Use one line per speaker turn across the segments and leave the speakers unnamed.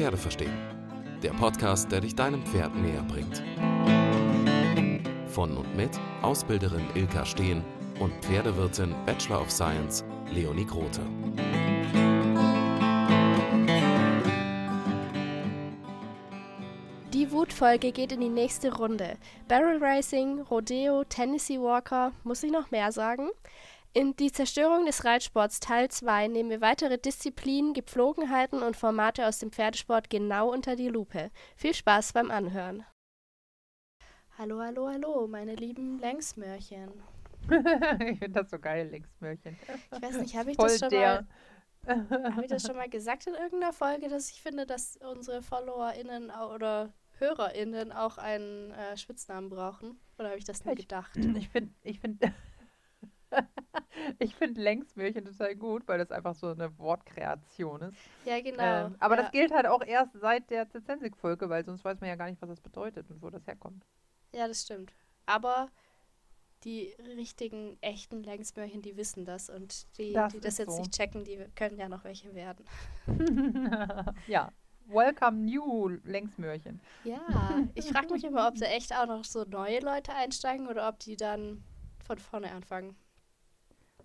Pferde verstehen. Der Podcast, der dich deinem Pferd näher bringt. Von und mit Ausbilderin Ilka Steen und Pferdewirtin Bachelor of Science Leonie Grote.
Die Wutfolge geht in die nächste Runde. Barrel Racing, Rodeo, Tennessee Walker, muss ich noch mehr sagen? In Die Zerstörung des Reitsports Teil 2 nehmen wir weitere Disziplinen, Gepflogenheiten und Formate aus dem Pferdesport genau unter die Lupe. Viel Spaß beim Anhören. Hallo, hallo, hallo, meine lieben Längsmörchen.
ich finde das so geil, Längsmörchen.
Ich weiß nicht, habe ich, das schon mal, hab ich das schon mal gesagt in irgendeiner Folge, dass ich finde, dass unsere FollowerInnen oder HörerInnen auch einen äh, Spitznamen brauchen? Oder habe ich das nur gedacht?
Ich finde, ich finde. Ich finde Längsmärchen total gut, weil das einfach so eine Wortkreation ist.
Ja, genau.
Ähm, aber
ja.
das gilt halt auch erst seit der Zensik-Folge, weil sonst weiß man ja gar nicht, was das bedeutet und wo das herkommt.
Ja, das stimmt. Aber die richtigen, echten Längsmörchen, die wissen das und die,
Das
die das jetzt
so.
nicht checken, die können ja noch welche werden.
ja. Welcome new Längsmörchen.
Ja, ich frage mich immer, ob da echt auch noch so neue Leute einsteigen oder ob die dann von vorne anfangen.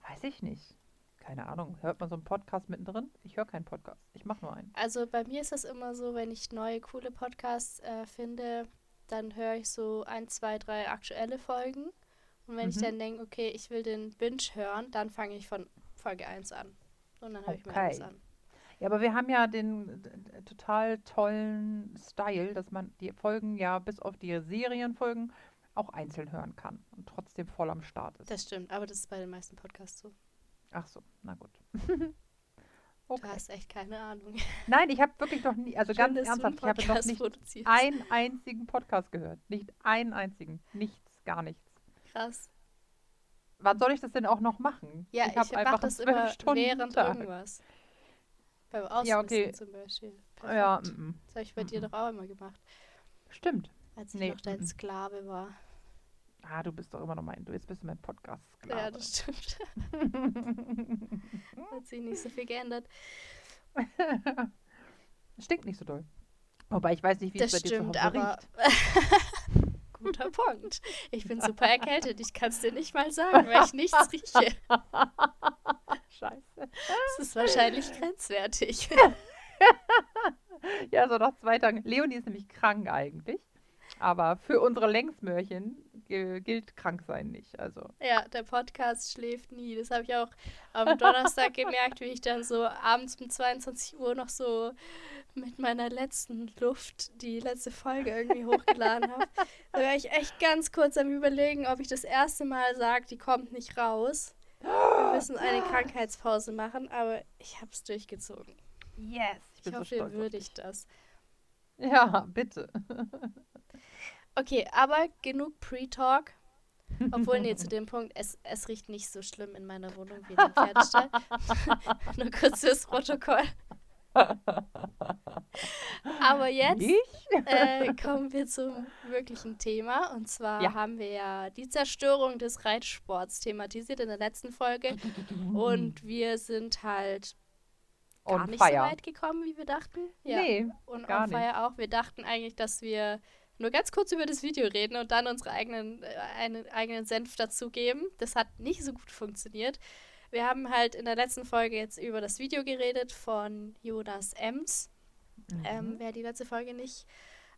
Weiß ich nicht. Keine Ahnung. Hört man so einen Podcast mittendrin? Ich höre keinen Podcast. Ich mache nur einen.
Also bei mir ist das immer so, wenn ich neue, coole Podcasts äh, finde, dann höre ich so ein, zwei, drei aktuelle Folgen. Und wenn ich
Mhm.
dann denke, okay, ich will den Binge hören, dann fange ich von Folge 1 an. Und dann höre ich mir alles
Okay.
an.
Ja, aber wir haben ja den total tollen Style, dass man die Folgen ja bis auf die Serienfolgen auch einzeln hören kann und trotzdem voll am Start ist.
Das stimmt, aber das ist bei den meisten Podcasts so.
Ach so, na gut.
Du
okay.
hast echt keine Ahnung.
Nein, ich habe wirklich noch nie, also
Schön,
ganz
du
ernsthaft, ich habe noch nicht
produzierst.
einen einzigen Podcast gehört. Nicht einen einzigen. Nichts, gar nichts.
Krass.
Wann soll ich das denn auch noch machen?
Ja,
ich habe
mache
einfach
das immer
12
während
Tag.
irgendwas. Beim Ausmisten
Ja, okay.
zum Beispiel.
Ja,
Perfekt.
mm, mm.
Das habe ich bei dir
Mhm.
doch auch immer gemacht,
stimmt.
als ich
Nee,
noch dein. Sklave war.
Ah, du bist doch immer noch mein, du jetzt bist du mein podcast
Ja, das stimmt. Hat sich nicht so viel geändert.
Stinkt nicht so doll. Wobei ich weiß nicht, wie
Das
es bei dir zu
stimmt,
Hause
aber.
riecht.
Guter Punkt. Ich bin super erkältet. Ich kann es dir nicht mal sagen, weil ich nichts rieche.
Scheiße.
Das ist wahrscheinlich grenzwertig.
Ja, so nach zwei Tagen. Leonie ist nämlich krank eigentlich. Aber für unsere Längsmörchen gilt krank sein nicht. Also,
Ja, der Podcast schläft nie. Das habe ich auch am Donnerstag gemerkt, wie ich dann so abends um 22 Uhr noch so mit meiner letzten Luft die letzte Folge irgendwie hochgeladen habe. Da war ich echt ganz kurz am Überlegen, ob ich das erste Mal sage, die kommt nicht raus. Wir müssen eine Krankheitspause machen, aber ich habe es durchgezogen.
yes. Ich
Ich
bin so
hoffe, ihr würdigt das.
Ja, bitte.
Okay, aber genug Pre-Talk. Obwohl, nee, zu dem Punkt, es, es riecht nicht so schlimm in meiner Wohnung wie in dem Pferdestall. Nur kurz fürs Protokoll. Aber jetzt äh, kommen wir zum wirklichen Thema. Und zwar
Ja.
haben wir ja die Zerstörung des Reitsports thematisiert in der letzten Folge. Und wir sind halt gar
On
nicht so weit gekommen, wie wir dachten. Ja.
Nee,
Und
gar
on Fire auch. Wir dachten eigentlich, dass wir nur ganz kurz über das Video reden und dann unsere eigenen, äh, einen eigenen Senf dazugeben. Das hat nicht so gut funktioniert. Wir haben halt in der letzten Folge jetzt über das Video geredet von Jonas Ems. Ähm,
Mhm.
wer die letzte Folge nicht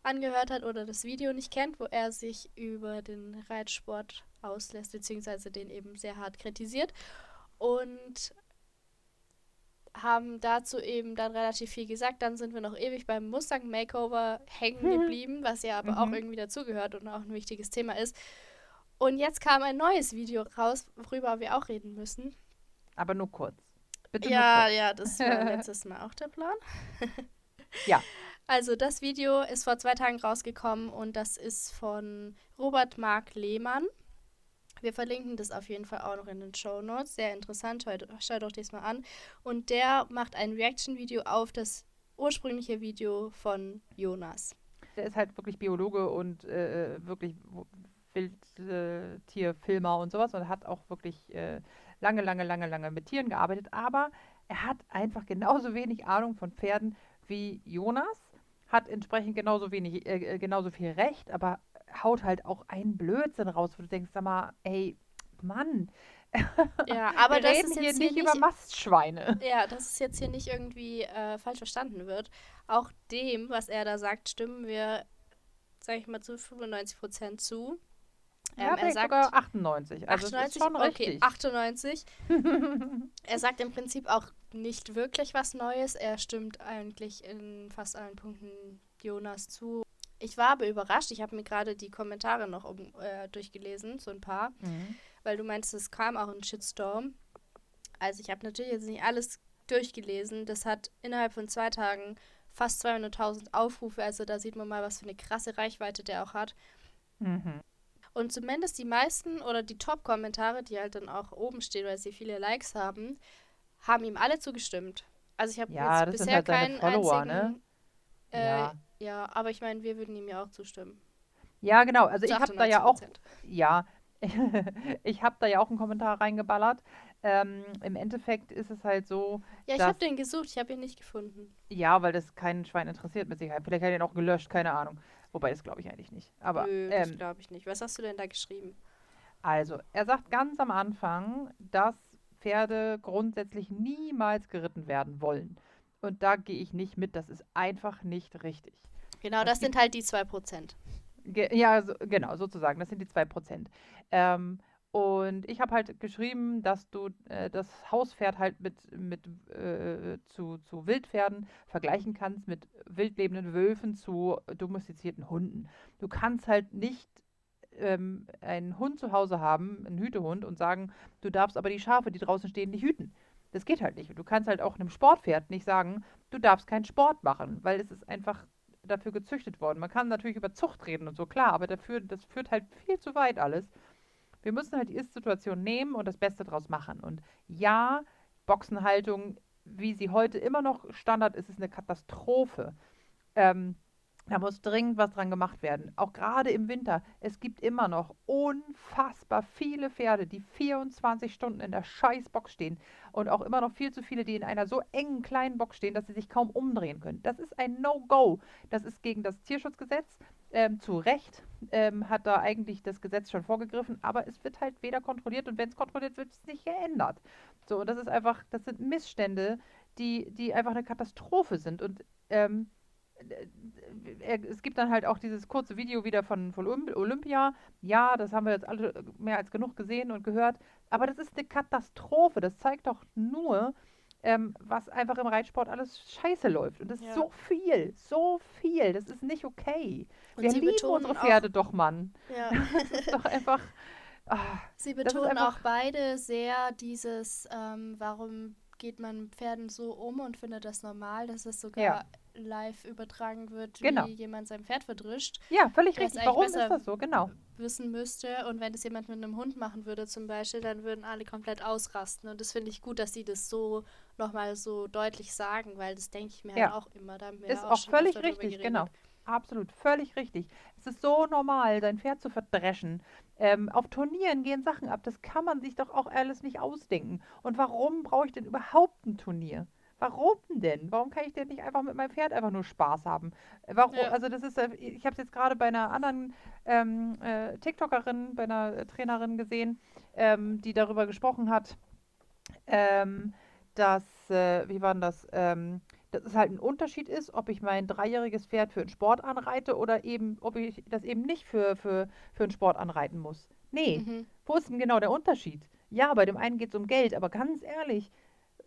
angehört hat oder das Video nicht kennt, wo er sich über den Reitsport auslässt, beziehungsweise den eben sehr hart kritisiert. Und haben dazu eben dann relativ viel gesagt. Dann sind wir noch ewig beim Mustang Makeover hängen
Mhm.
geblieben, was ja aber auch
Mhm.
irgendwie dazugehört und auch ein wichtiges Thema ist. Und jetzt kam ein neues Video raus, worüber wir auch reden müssen.
Aber nur kurz. Bitte
Ja,
kurz.
ja, das war letztes Mal auch der Plan.
Ja.
Also das Video ist vor zwei Tagen rausgekommen und das ist von Robert Mark Lehmann. Wir verlinken das auf jeden Fall auch noch in den Show Notes. Sehr interessant, schaut, euch das mal an. Und der macht ein Reaction-Video auf das ursprüngliche Video von Jonas.
Der ist halt wirklich Biologe und äh, wirklich Wildtierfilmer und sowas und hat auch wirklich äh, lange, lange, lange, lange mit Tieren gearbeitet. Aber er hat einfach genauso wenig Ahnung von Pferden wie Jonas. hat entsprechend genauso wenig, äh, äh, genauso viel Recht, aber haut halt auch einen Blödsinn raus, wo du denkst, sag mal, ey, Mann.
Ja, aber
Wir
das
reden
ist
hier nicht
hier
über
nicht,
Mastschweine.
ja, dass es jetzt hier nicht irgendwie äh, falsch verstanden wird. Auch dem, was er da sagt, stimmen wir, sag ich mal, zu 95 Prozent zu.
Ja,
Ähm, er sagt
sogar 98. Also es
98,
ist schon
okay,
richtig.
98. Er sagt im Prinzip auch nicht wirklich was Neues. Er stimmt eigentlich in fast allen Punkten Jonas zu. Ich war aber überrascht. Ich habe mir gerade die Kommentare noch um, äh, durchgelesen, so ein paar,
Mhm.
weil du meinst, es kam auch ein Shitstorm. Also ich habe natürlich jetzt nicht alles durchgelesen. Das hat innerhalb von zwei Tagen fast 200.000 Aufrufe. Also da sieht man mal, was für eine krasse Reichweite der auch hat.
Mhm.
Und zumindest die meisten oder die Top-Kommentare, die halt dann auch oben stehen, weil sie viele Likes haben, haben ihm alle zugestimmt. Also ich habe
Ja,
bisher
halt
keinen
Follower,
einzigen.
ne?
Äh,
Ja.
Ja. aber ich meine, wir würden ihm ja auch zustimmen.
Ja, genau. Also ich habe da ja auch
98%.
Ja, ich habe da ja auch einen Kommentar reingeballert. Ähm, Im Endeffekt ist es halt so,
Ja, ich
das-
habe den gesucht, ich habe ihn nicht gefunden.
ja, weil das keinen Schwein interessiert mit Sicherheit. Vielleicht hat er ihn auch gelöscht, keine Ahnung. Wobei, das glaube ich eigentlich nicht. Aber
Nö, das
ähm,
glaube ich nicht. Was hast du denn da geschrieben?
also, er sagt ganz am Anfang, dass Pferde grundsätzlich niemals geritten werden wollen. Und da gehe ich nicht mit. Das ist einfach nicht richtig.
Genau,
das
das sind halt die 2%.
Ge ja, so, genau, sozusagen. Das sind die 2%. Ähm, und ich habe halt geschrieben, dass du äh, das Hauspferd halt mit, mit äh, zu, zu Wildpferden vergleichen kannst, mit wildlebenden Wölfen zu domestizierten Hunden. Du kannst halt nicht ähm, einen Hund zu Hause haben, einen Hütehund, und sagen, du darfst aber die Schafe, die draußen stehen, nicht hüten. Das geht halt nicht. Du kannst halt auch einem Sportpferd nicht sagen, du darfst keinen Sport machen, weil es ist einfach dafür gezüchtet worden. Man kann natürlich über Zucht reden und so, klar, aber dafür, das führt halt viel zu weit alles. Wir müssen halt die Ist-Situation nehmen und das Beste draus machen. Und ja, Boxenhaltung, wie sie heute immer noch Standard ist, ist eine Katastrophe. Ähm, da muss dringend was dran gemacht werden. Auch gerade im Winter. Es gibt immer noch unfassbar viele Pferde, die 24 Stunden in der Scheißbox stehen. Und auch immer noch viel zu viele, die in einer so engen kleinen Box stehen, dass sie sich kaum umdrehen können. Das ist ein No-Go. Das ist gegen das Tierschutzgesetz. Ähm, zu Recht ähm, hat da eigentlich das Gesetz schon vorgegriffen, aber es wird halt weder kontrolliert und wenn es kontrolliert wird, wird es nicht geändert. So, und das ist einfach, das sind Missstände, die, die einfach eine Katastrophe sind. Und ähm, äh, es gibt dann halt auch dieses kurze Video wieder von, von Olymp- Olympia. Ja, das haben wir jetzt alle mehr als genug gesehen und gehört. Aber das ist eine Katastrophe. Das zeigt doch nur, ähm, was einfach im Reitsport alles scheiße läuft. Und das
Ja.
ist so viel, so viel. Das ist nicht okay.
Und
wir
sie
lieben unsere
auch-
Pferde doch, Mann.
Ja.
Das ist doch einfach. Ah,
Sie betonen
einfach-
auch beide sehr dieses, ähm, warum geht man Pferden so um und findet das normal, dass es sogar
Ja.
Live übertragen wird,
Genau.
wie jemand sein Pferd verdrischt,
ja, völlig richtig. Warum ist das so? Genau.
wissen müsste. Und wenn das jemand mit einem Hund machen würde zum Beispiel, dann würden alle komplett ausrasten. Und das finde ich gut, dass sie das so nochmal so deutlich sagen, weil das denke ich mir
Ja.
halt auch immer. Da
Ist
auch,
auch völlig richtig, genau. Absolut, völlig richtig. Es ist so normal, sein Pferd zu verdreschen. Ähm, auf Turnieren gehen Sachen ab. Das kann man sich doch auch alles nicht ausdenken. Und warum brauche ich denn überhaupt ein Turnier? Warum denn? Warum kann ich denn nicht einfach mit meinem Pferd einfach nur Spaß haben? Äh, Warum?
Ja.
Also das ist, äh, ich habe es jetzt gerade bei einer anderen ähm, äh, TikTokerin, bei einer äh, Trainerin gesehen, ähm, die darüber gesprochen hat, ähm, dass, äh, wie war denn das? Ähm, dass es halt ein Unterschied ist, ob ich mein dreijähriges Pferd für einen Sport anreite oder eben, ob ich das eben nicht für, für, für einen Sport anreiten muss. Nee,
Mhm.
wo ist denn genau der Unterschied? Ja, bei dem einen geht es um Geld, aber ganz ehrlich,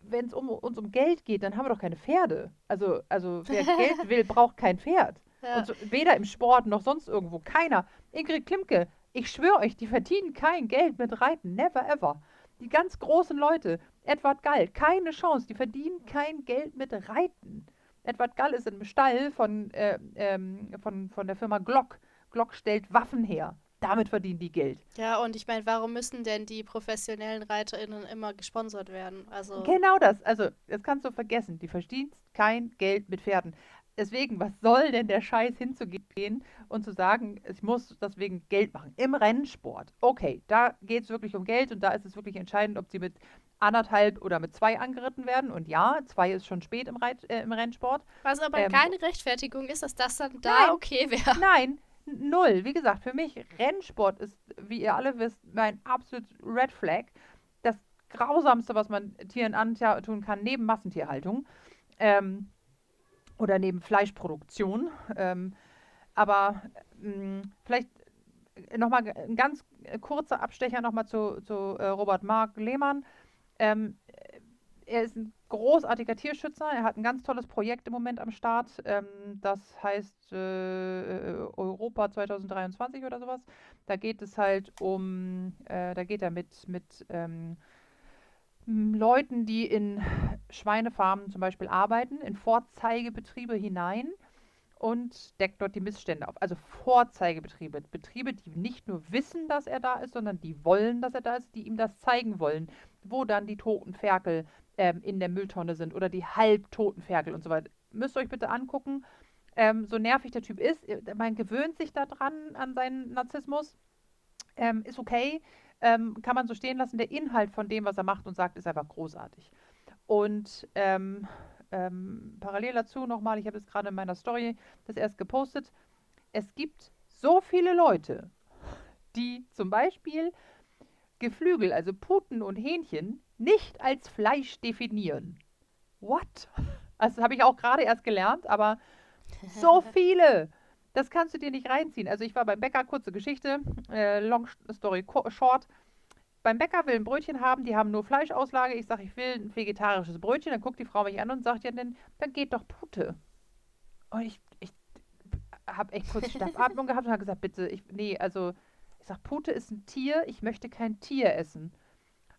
wenn es um, uns um Geld geht, dann haben wir doch keine Pferde. Also, also wer Geld will, braucht kein Pferd.
Ja.
Und so, weder im Sport noch sonst irgendwo. Keiner. Ingrid Klimke, ich schwöre euch, die verdienen kein Geld mit Reiten. Never ever. Die ganz großen Leute, Edward Gall, keine Chance. Die verdienen kein Geld mit Reiten. Edward Gall ist im Stall von, äh, ähm, von, von der Firma Glock. Glock stellt Waffen her. Damit verdienen die Geld.
Ja, und ich meine, warum müssen denn die professionellen ReiterInnen immer gesponsert werden? Also,
Genau das. Also, das kannst du vergessen. Die verdienst kein Geld mit Pferden. Deswegen, was soll denn der Scheiß hinzugehen und zu sagen, ich muss deswegen Geld machen? Im Rennsport. Okay, da geht es wirklich um Geld und da ist es wirklich entscheidend, ob sie mit anderthalb oder mit zwei angeritten werden. Und ja, zwei ist schon spät im, Reit, äh, im Rennsport.
Was aber
Ähm,
keine Rechtfertigung ist, dass das dann da
Nein.
okay wäre.
Nein, null. Wie gesagt, für mich Rennsport ist, wie ihr alle wisst, mein absolut Red Flag. Das Grausamste, was man Tieren antun kann, neben Massentierhaltung ähm, oder neben Fleischproduktion. Ähm, aber mh, vielleicht nochmal ein ganz kurzer Abstecher nochmal zu, zu äh, Robert Mark Lehmann. Ähm, er ist ein großartiger Tierschützer. Er hat ein ganz tolles Projekt im Moment am Start. Ähm, das heißt äh, Europa 2023 oder sowas. Da geht es halt um, äh, da geht er mit, mit ähm, Leuten, die in Schweinefarmen zum Beispiel arbeiten, in Vorzeigebetriebe hinein und deckt dort die Missstände auf. Also Vorzeigebetriebe, Betriebe, die nicht nur wissen, dass er da ist, sondern die wollen, dass er da ist, die ihm das zeigen wollen, wo dann die toten Ferkel ähm, in der Mülltonne sind oder die halbtoten Ferkel und so weiter. Müsst ihr euch bitte angucken, ähm, so nervig der Typ ist, äh, man gewöhnt sich daran an seinen Narzissmus, ähm, ist okay, ähm, kann man so stehen lassen. Der Inhalt von dem, was er macht und sagt, ist einfach großartig. Und ähm, ähm, parallel dazu nochmal, ich habe es gerade in meiner Story das erst gepostet, es gibt so viele Leute, die zum Beispiel Geflügel, also Puten und Hähnchen, nicht als Fleisch definieren. What? Also das habe ich auch gerade erst gelernt, aber so viele. Das kannst du dir nicht reinziehen. Also ich war beim Bäcker, kurze Geschichte, äh, long story short. Beim Bäcker will ein Brötchen haben, die haben nur Fleischauslage. Ich sage, ich will ein vegetarisches Brötchen. Dann guckt die Frau mich an und sagt, ja, dann, dann geht doch Pute. Und ich, ich habe echt kurz Schnappatmung gehabt und habe gesagt, bitte, ich, nee, also ich sage, Pute ist ein Tier, ich möchte kein Tier essen.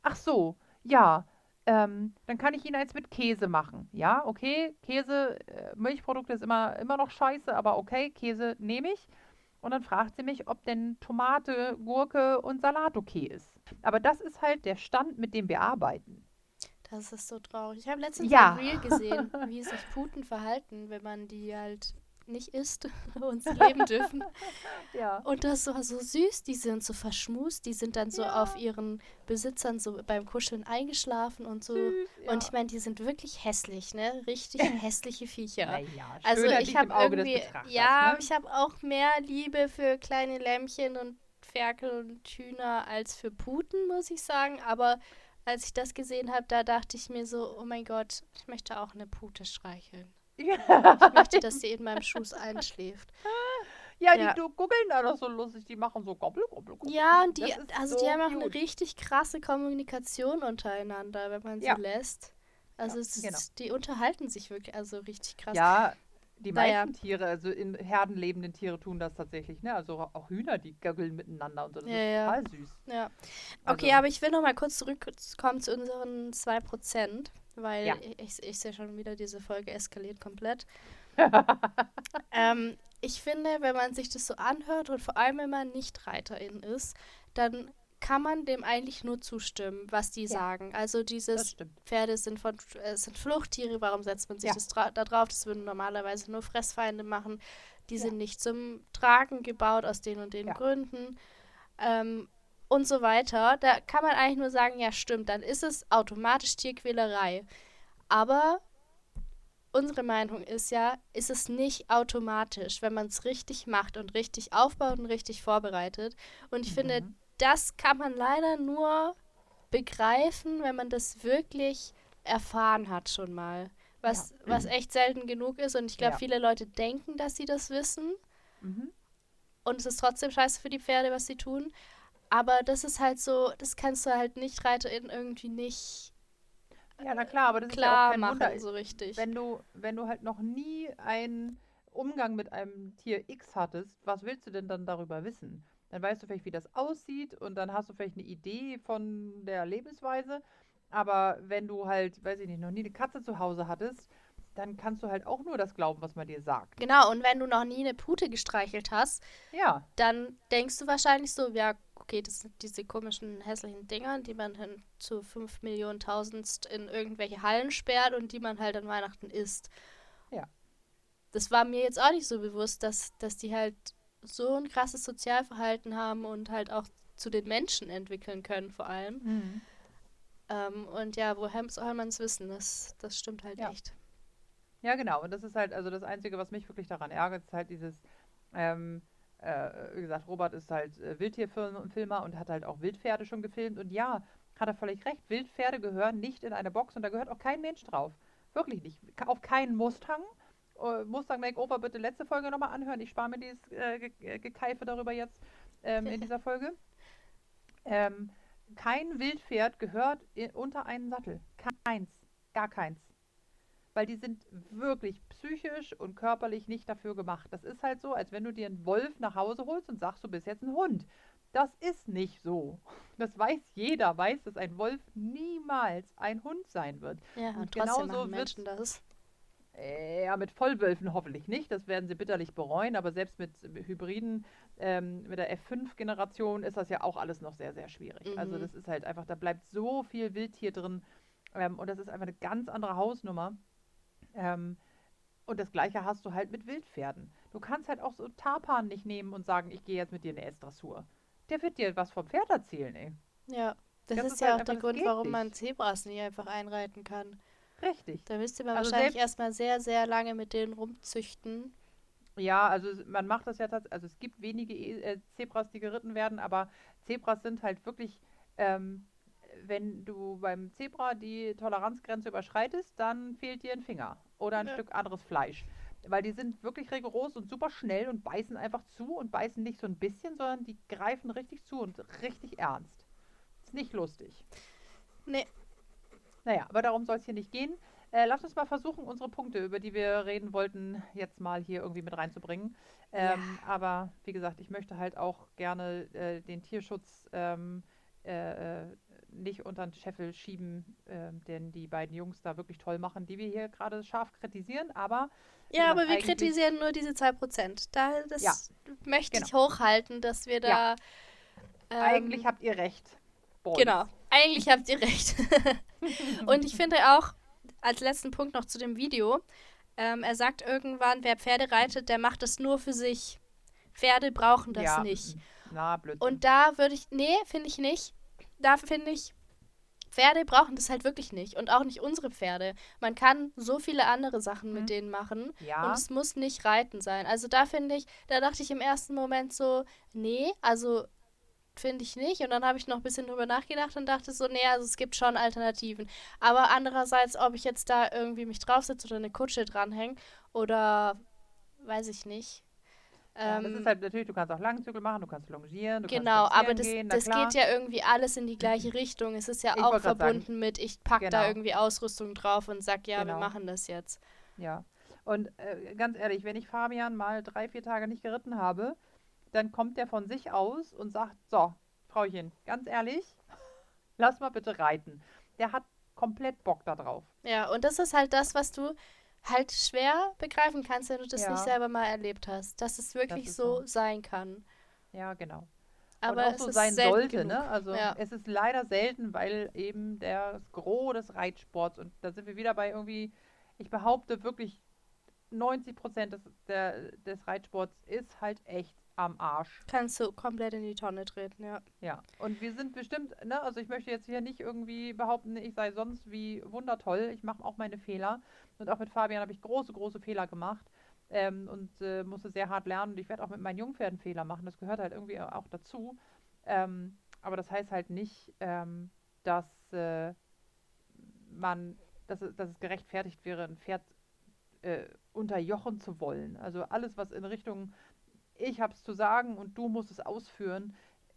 Ach so, ja, ähm, dann kann ich Ihnen eins mit Käse machen. Ja, okay, Käse, äh, Milchprodukte ist immer, immer noch scheiße, aber okay, Käse nehme ich. Und dann fragt sie mich, ob denn Tomate, Gurke und Salat okay ist. Aber das ist halt der Stand, mit dem wir arbeiten.
Das ist so traurig. Ich habe letztens
Ja.
ein Reel gesehen, wie sich Puten verhalten, wenn man die halt nicht isst und sie leben dürfen.
Ja.
Und das war so süß, die sind so verschmust, die sind dann so
Ja.
auf ihren Besitzern so beim Kuscheln eingeschlafen und so.
Süß, ja.
Und ich meine, die sind wirklich hässlich, ne? Richtig hässliche Viecher.
Naja,
Also ich habe irgendwie, ja,
ne?
ich habe auch mehr Liebe für kleine Lämmchen und Ferkel und Hühner als für Puten, muss ich sagen. Aber als ich das gesehen habe, da dachte ich mir so, oh mein Gott, ich möchte auch eine Pute streicheln. Ich möchte, dass sie in meinem Schoß einschläft.
ja,
Ja.
die googeln da doch so lustig, die machen so gobbel, gobbel, gobbel.
Ja, und die, also
so
die haben auch eine
cute.
richtig krasse Kommunikation untereinander, wenn man sie
Ja.
lässt. Also
Ja,
ist,
genau.
die unterhalten sich wirklich, also richtig krass.
Ja, die
Naja.
meisten Tiere, also in Herden lebenden Tiere tun das tatsächlich, ne? Also auch Hühner, die gaggeln miteinander und so. Das
Ja,
ist
ja.
total süß.
Ja.
Also-
Okay, aber ich will noch mal kurz zurückkommen zu unseren 2%, weil
Ja.
ich, ich sehe schon wieder, diese Folge eskaliert komplett. ähm, ich finde, wenn man sich das so anhört und vor allem, wenn man nicht Reiterin ist, dann kann man dem eigentlich nur zustimmen, was die
Ja.
sagen. Also dieses. Pferde sind, von, äh, sind Fluchttiere, warum setzt man sich
Ja.
das da drauf? Das würden normalerweise nur Fressfeinde machen. Die
Ja.
sind nicht zum Tragen gebaut aus den und den. Gründen. Ähm, und so weiter. Da kann man eigentlich nur sagen, ja stimmt, dann ist es automatisch Tierquälerei. Aber unsere Meinung ist ja, ist es nicht automatisch, wenn man es richtig macht und richtig aufbaut und richtig vorbereitet. Und ich finde,
Mhm.
das kann man leider nur begreifen, wenn man das wirklich erfahren hat schon mal. Was, was echt selten genug ist. Und ich glaube,
Ja.
viele Leute denken, dass sie das wissen.
Mhm.
Und es ist trotzdem scheiße für die Pferde, was sie tun. Aber das ist halt so, das kannst du halt nicht ReiterInnen irgendwie nicht
Ja, na klar, aber das
klar
ist ja auch kein
machen,
Wunder.
so richtig.
Wenn du, wenn du halt noch nie einen Umgang mit einem Tier X hattest, was willst du denn dann darüber wissen? Dann weißt du vielleicht, wie das aussieht und dann hast du vielleicht eine Idee von der Lebensweise. Aber wenn du halt, weiß ich nicht, noch nie eine Katze zu Hause hattest, dann kannst du halt auch nur das glauben, was man dir sagt.
Genau, und wenn du noch nie eine Pute gestreichelt hast,
Ja,
dann denkst du wahrscheinlich so, ja, okay, das sind diese komischen, hässlichen Dinger, die man dann zu 5 Millionen Tausendst in irgendwelche Hallen sperrt und die man halt an Weihnachten isst.
Ja.
Das war mir jetzt auch nicht so bewusst, dass, dass die halt so ein krasses Sozialverhalten haben und halt auch zu den Menschen entwickeln können, vor allem. Ähm, und ja, woher soll man es wissen? Das, das stimmt halt
Ja.
echt.
Ja, genau. Und das ist halt, also das Einzige, was mich wirklich daran ärgert, ist halt dieses, ähm, äh, wie gesagt, Robert ist halt äh, Wildtierfilmer und hat halt auch Wildpferde schon gefilmt. Und ja, hat er völlig recht, Wildpferde gehören nicht in eine Box und da gehört auch kein Mensch drauf. Wirklich nicht. Auf keinen Mustang. Äh, Mustang Makeover bitte letzte Folge nochmal anhören. Ich spare mir dieses äh, Ge äh, Gekeife darüber jetzt ähm, in dieser Folge. Ähm, kein Wildpferd gehört unter einen Sattel. Keins. Gar keins. Weil die sind wirklich psychisch und körperlich nicht dafür gemacht. Das ist halt so, als wenn du dir einen Wolf nach Hause holst und sagst, du bist jetzt ein Hund. Das ist nicht so. Das weiß jeder, weiß, dass ein Wolf niemals ein Hund sein wird.
Ja,
Und
und trotzdem
genauso
machen Menschen das.
Äh, Ja, mit Vollwölfen hoffentlich nicht. Das werden sie bitterlich bereuen. Aber selbst mit Hybriden, ähm, mit der F5-Generation ist das ja auch alles noch sehr, sehr schwierig. Also
Mhm.
das ist halt einfach, da bleibt so viel Wildtier drin. Ähm, und das ist einfach eine ganz andere Hausnummer. Ähm, und das gleiche hast du halt mit Wildpferden. Du kannst halt auch so Tarpan nicht nehmen und sagen, ich gehe jetzt mit dir in eine S-Dressur. Der wird dir was vom Pferd erzählen, ey.
Ja, das,
Das
ist
ist
ja
halt
auch der Grund, warum man
nicht.
Zebras nicht einfach einreiten kann.
Richtig.
Da müsste man
Also
wahrscheinlich erstmal sehr, sehr lange mit denen rumzüchten.
Ja, also man macht das ja tatsächlich, also es gibt wenige E- äh, Zebras, die geritten werden, aber Zebras sind halt wirklich, ähm, wenn du beim Zebra die Toleranzgrenze überschreitest, dann fehlt dir ein Finger oder ein
Ja.
Stück anderes Fleisch. Weil die sind wirklich rigoros und super schnell und beißen einfach zu und beißen nicht so ein bisschen, sondern die greifen richtig zu und richtig ernst. Ist nicht lustig.
Nee.
Naja, aber darum soll es hier nicht gehen. Äh, lass uns mal versuchen, unsere Punkte, über die wir reden wollten, jetzt mal hier irgendwie mit reinzubringen. Ähm, Aber wie gesagt, ich möchte halt auch gerne äh, den Tierschutz ähm, äh, äh, nicht unter den Scheffel schieben, ähm, denn die beiden Jungs da wirklich toll machen, die wir hier gerade scharf kritisieren. Aber
Ja, aber wir kritisieren nur diese 2%. Da, das
Ja,
möchte ich
genau.
hochhalten, dass wir da.
Ja.
ähm,
Eigentlich habt ihr recht. Boys.
Genau, eigentlich habt ihr recht. Und ich finde auch, als letzten Punkt noch zu dem Video, ähm, er sagt irgendwann, wer Pferde reitet, der macht das nur für sich. Pferde brauchen das
ja,
nicht.
Na, Blödsinn.
Und da würde ich, nee, finde ich nicht. Da finde ich, Pferde brauchen das halt wirklich nicht. Und auch nicht unsere Pferde. Man kann so viele andere Sachen
Mhm.
mit denen machen.
ja,
Und es muss nicht Reiten sein. Also da finde ich, da dachte ich im ersten Moment so, nee, also finde ich nicht. Und dann habe ich noch ein bisschen drüber nachgedacht und dachte so, nee, also es gibt schon Alternativen. Aber andererseits, ob ich jetzt da irgendwie mich draufsetze oder eine Kutsche dranhänge oder weiß ich nicht.
Ja, das
Ähm,
ist halt natürlich, du kannst auch Langzügel machen, du kannst longieren, du
Genau,
kannst
aber das,
gehen,
das geht ja irgendwie alles in die gleiche Richtung. Es ist ja
Ich
auch
grad sagen.
verbunden mit, ich pack da
Genau.
irgendwie Ausrüstung drauf und sag, ja, wir
Genau.
machen das jetzt.
Ja, und äh, ganz ehrlich, wenn ich Fabian mal drei, vier Tage nicht geritten habe, dann kommt der von sich aus und sagt, so, Frauchen, ganz ehrlich, lass mal bitte reiten. Der hat komplett Bock da drauf.
Ja, und das ist halt das, was du halt schwer begreifen kannst, wenn du das
Ja.
nicht selber mal erlebt hast. Dass es wirklich
ist
so
so.
sein kann.
Ja, genau.
Aber
und auch
es
so
ist
sein sollte, ne? Also
Ja.
es ist leider selten, weil eben der das Gros des Reitsports und da sind wir wieder bei irgendwie, ich behaupte wirklich 90 Prozent des, der, des Reitsports ist halt echt am Arsch.
Kannst du komplett in die Tonne treten, ja.
Ja, und wir sind bestimmt, ne, also ich möchte jetzt hier nicht irgendwie behaupten, ich sei sonst wie wundertoll. Ich mache auch meine Fehler. Und auch mit Fabian habe ich große, große Fehler gemacht ähm, und äh, musste sehr hart lernen. Und ich werde auch mit meinen Jungpferden Fehler machen. Das gehört halt irgendwie auch dazu. Ähm, aber das heißt halt nicht, ähm, dass äh, man, dass es, dass es gerechtfertigt wäre, ein Pferd äh, unterjochen zu wollen. Also alles, was in Richtung ich habe es zu sagen und du musst es ausführen,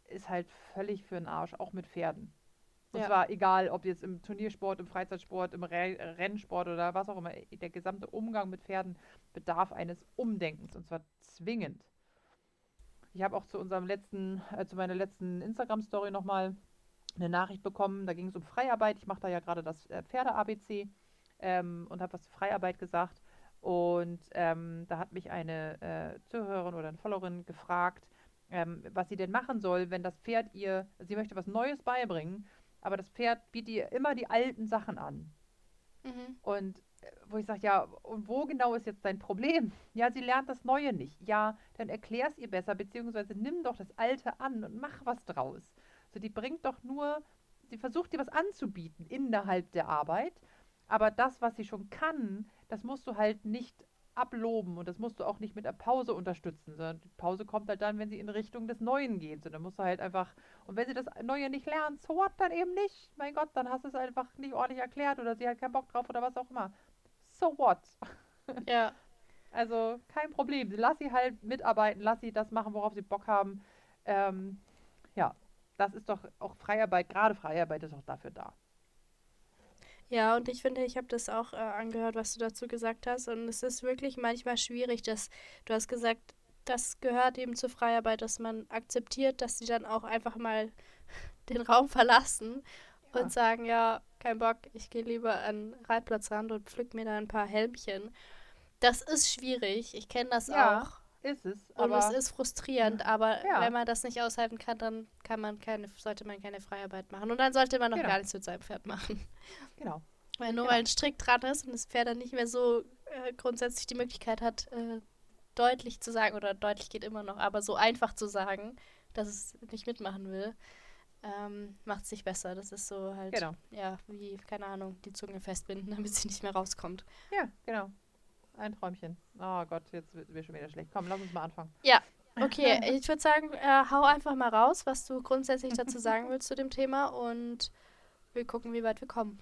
ist halt völlig für den Arsch, auch mit Pferden. Und
Ja.
zwar egal, ob jetzt im Turniersport, im Freizeitsport, im Re Rennsport oder was auch immer. Der gesamte Umgang mit Pferden bedarf eines Umdenkens und zwar zwingend. Ich habe auch zu unserem letzten, äh, zu meiner letzten Instagram-Story nochmal eine Nachricht bekommen. Da ging es um Freiarbeit. Ich mache da ja gerade das äh, Pferde-ABC ähm, und habe was zur Freiarbeit gesagt. Und ähm, da hat mich eine äh, Zuhörerin oder eine Followerin gefragt, ähm, was sie denn machen soll, wenn das Pferd ihr, sie möchte was Neues beibringen, aber das Pferd bietet ihr immer die alten Sachen an.
Mhm.
Und äh, wo ich sage, ja, und wo genau ist jetzt dein Problem? Ja, sie lernt das Neue nicht. Ja, dann erklär es ihr besser, beziehungsweise nimm doch das Alte an und mach was draus. So, die bringt doch nur, sie sie versucht dir was anzubieten innerhalb der Arbeit, aber das, was sie schon kann, das musst du halt nicht abloben und das musst du auch nicht mit der Pause unterstützen, sondern die Pause kommt halt dann, wenn sie in Richtung des Neuen geht. So, dann musst du halt einfach, und wenn sie das Neue nicht lernt, so what, dann eben nicht. Mein Gott, dann hast du es einfach nicht ordentlich erklärt oder sie hat keinen Bock drauf oder was auch immer. So what?
Ja.
Also kein Problem. Lass sie halt mitarbeiten, lass sie das machen, worauf sie Bock haben. Ähm, ja, das ist doch auch Freiarbeit, gerade Freiarbeit ist auch dafür da.
Ja, und ich finde, ich habe das auch äh, angehört, was du dazu gesagt hast. Und es ist wirklich manchmal schwierig, dass du hast gesagt, das gehört eben zur Freiarbeit, dass man akzeptiert, dass sie dann auch einfach mal den Raum verlassen
Ja.
und sagen, ja, kein Bock, ich gehe lieber an den Reitplatzrand und pflück mir da ein paar Helmchen. Das ist schwierig, ich kenne das
Ja,
auch.
Ist es.
Und
aber
es ist frustrierend, aber
Ja.
wenn man das nicht aushalten kann, dann kann man keine, sollte man keine Freiarbeit machen. Und dann sollte man noch
Genau.
gar nichts mit seinem Pferd machen.
genau.
Weil nur
Genau.
weil ein Strick dran ist und das Pferd dann nicht mehr so äh, grundsätzlich die Möglichkeit hat, äh, deutlich zu sagen, oder deutlich geht immer noch, aber so einfach zu sagen, dass es nicht mitmachen will, ähm, macht es nicht besser. Das ist so halt,
Genau.
ja, wie, keine Ahnung, die Zunge festbinden, damit sie nicht mehr rauskommt.
Ja, genau. Ein Träumchen. Oh Gott, jetzt wird mir schon wieder schlecht. Komm, lass uns mal anfangen.
Okay, ich würde sagen, äh, hau einfach mal raus, was du grundsätzlich dazu sagen willst zu dem Thema und wir gucken, wie weit wir kommen.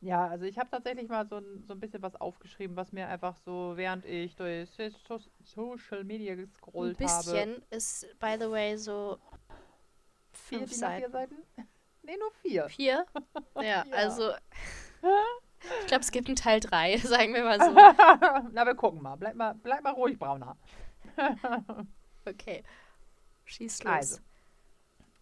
Ja, also ich habe tatsächlich mal so ein, so ein bisschen was aufgeschrieben, was mir einfach so, während ich durch so Social Media
Ein
gescrollt habe.
bisschen ist, by the way, so
Vier,
fünf
A4
Seiten.
Seiten? Nee, nur vier.
Vier? Ja,
Ja.
also ich glaube, es gibt einen Teil 3, sagen wir mal so.
Na, wir gucken mal. Bleib mal, bleib mal ruhig, Brauner.
Okay. Schieß los.
Also.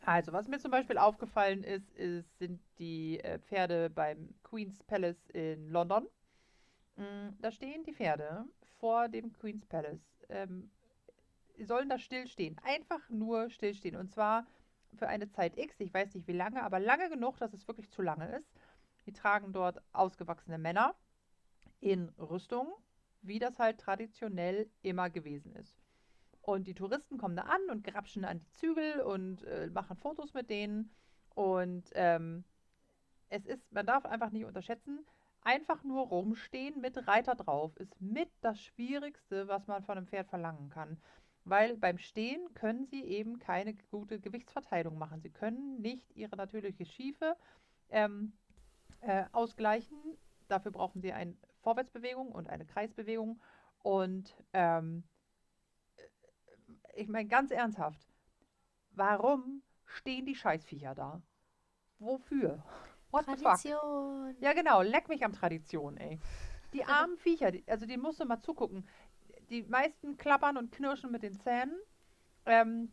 Also, was mir zum Beispiel aufgefallen ist, ist sind die äh, Pferde beim Queen's Palace in London. Mm, da stehen die Pferde vor dem Queen's Palace. Ähm, sollen da stillstehen. Einfach nur stillstehen. Und zwar für eine Zeit X. Ich weiß nicht wie lange, aber lange genug, dass es wirklich zu lange ist. Die tragen dort ausgewachsene Männer in Rüstung, wie das halt traditionell immer gewesen ist. Und die Touristen kommen da an und grapschen an die Zügel und äh, machen Fotos mit denen. Und ähm, es ist, man darf einfach nicht unterschätzen, einfach nur rumstehen mit Reiter drauf ist mit das Schwierigste, was man von einem Pferd verlangen kann. Weil beim Stehen können sie eben keine gute Gewichtsverteilung machen. Sie können nicht ihre natürliche Schiefe ähm, äh, ausgleichen. Dafür brauchen sie eine Vorwärtsbewegung und eine Kreisbewegung. Und ähm, ich meine ganz ernsthaft, warum stehen die Scheißviecher da? Wofür? What?
Tradition.
Ja, genau, leck mich am Tradition, ey. Die armen Viecher, die, also denen musst du mal zugucken. Die meisten klappern und knirschen mit den Zähnen. Ähm,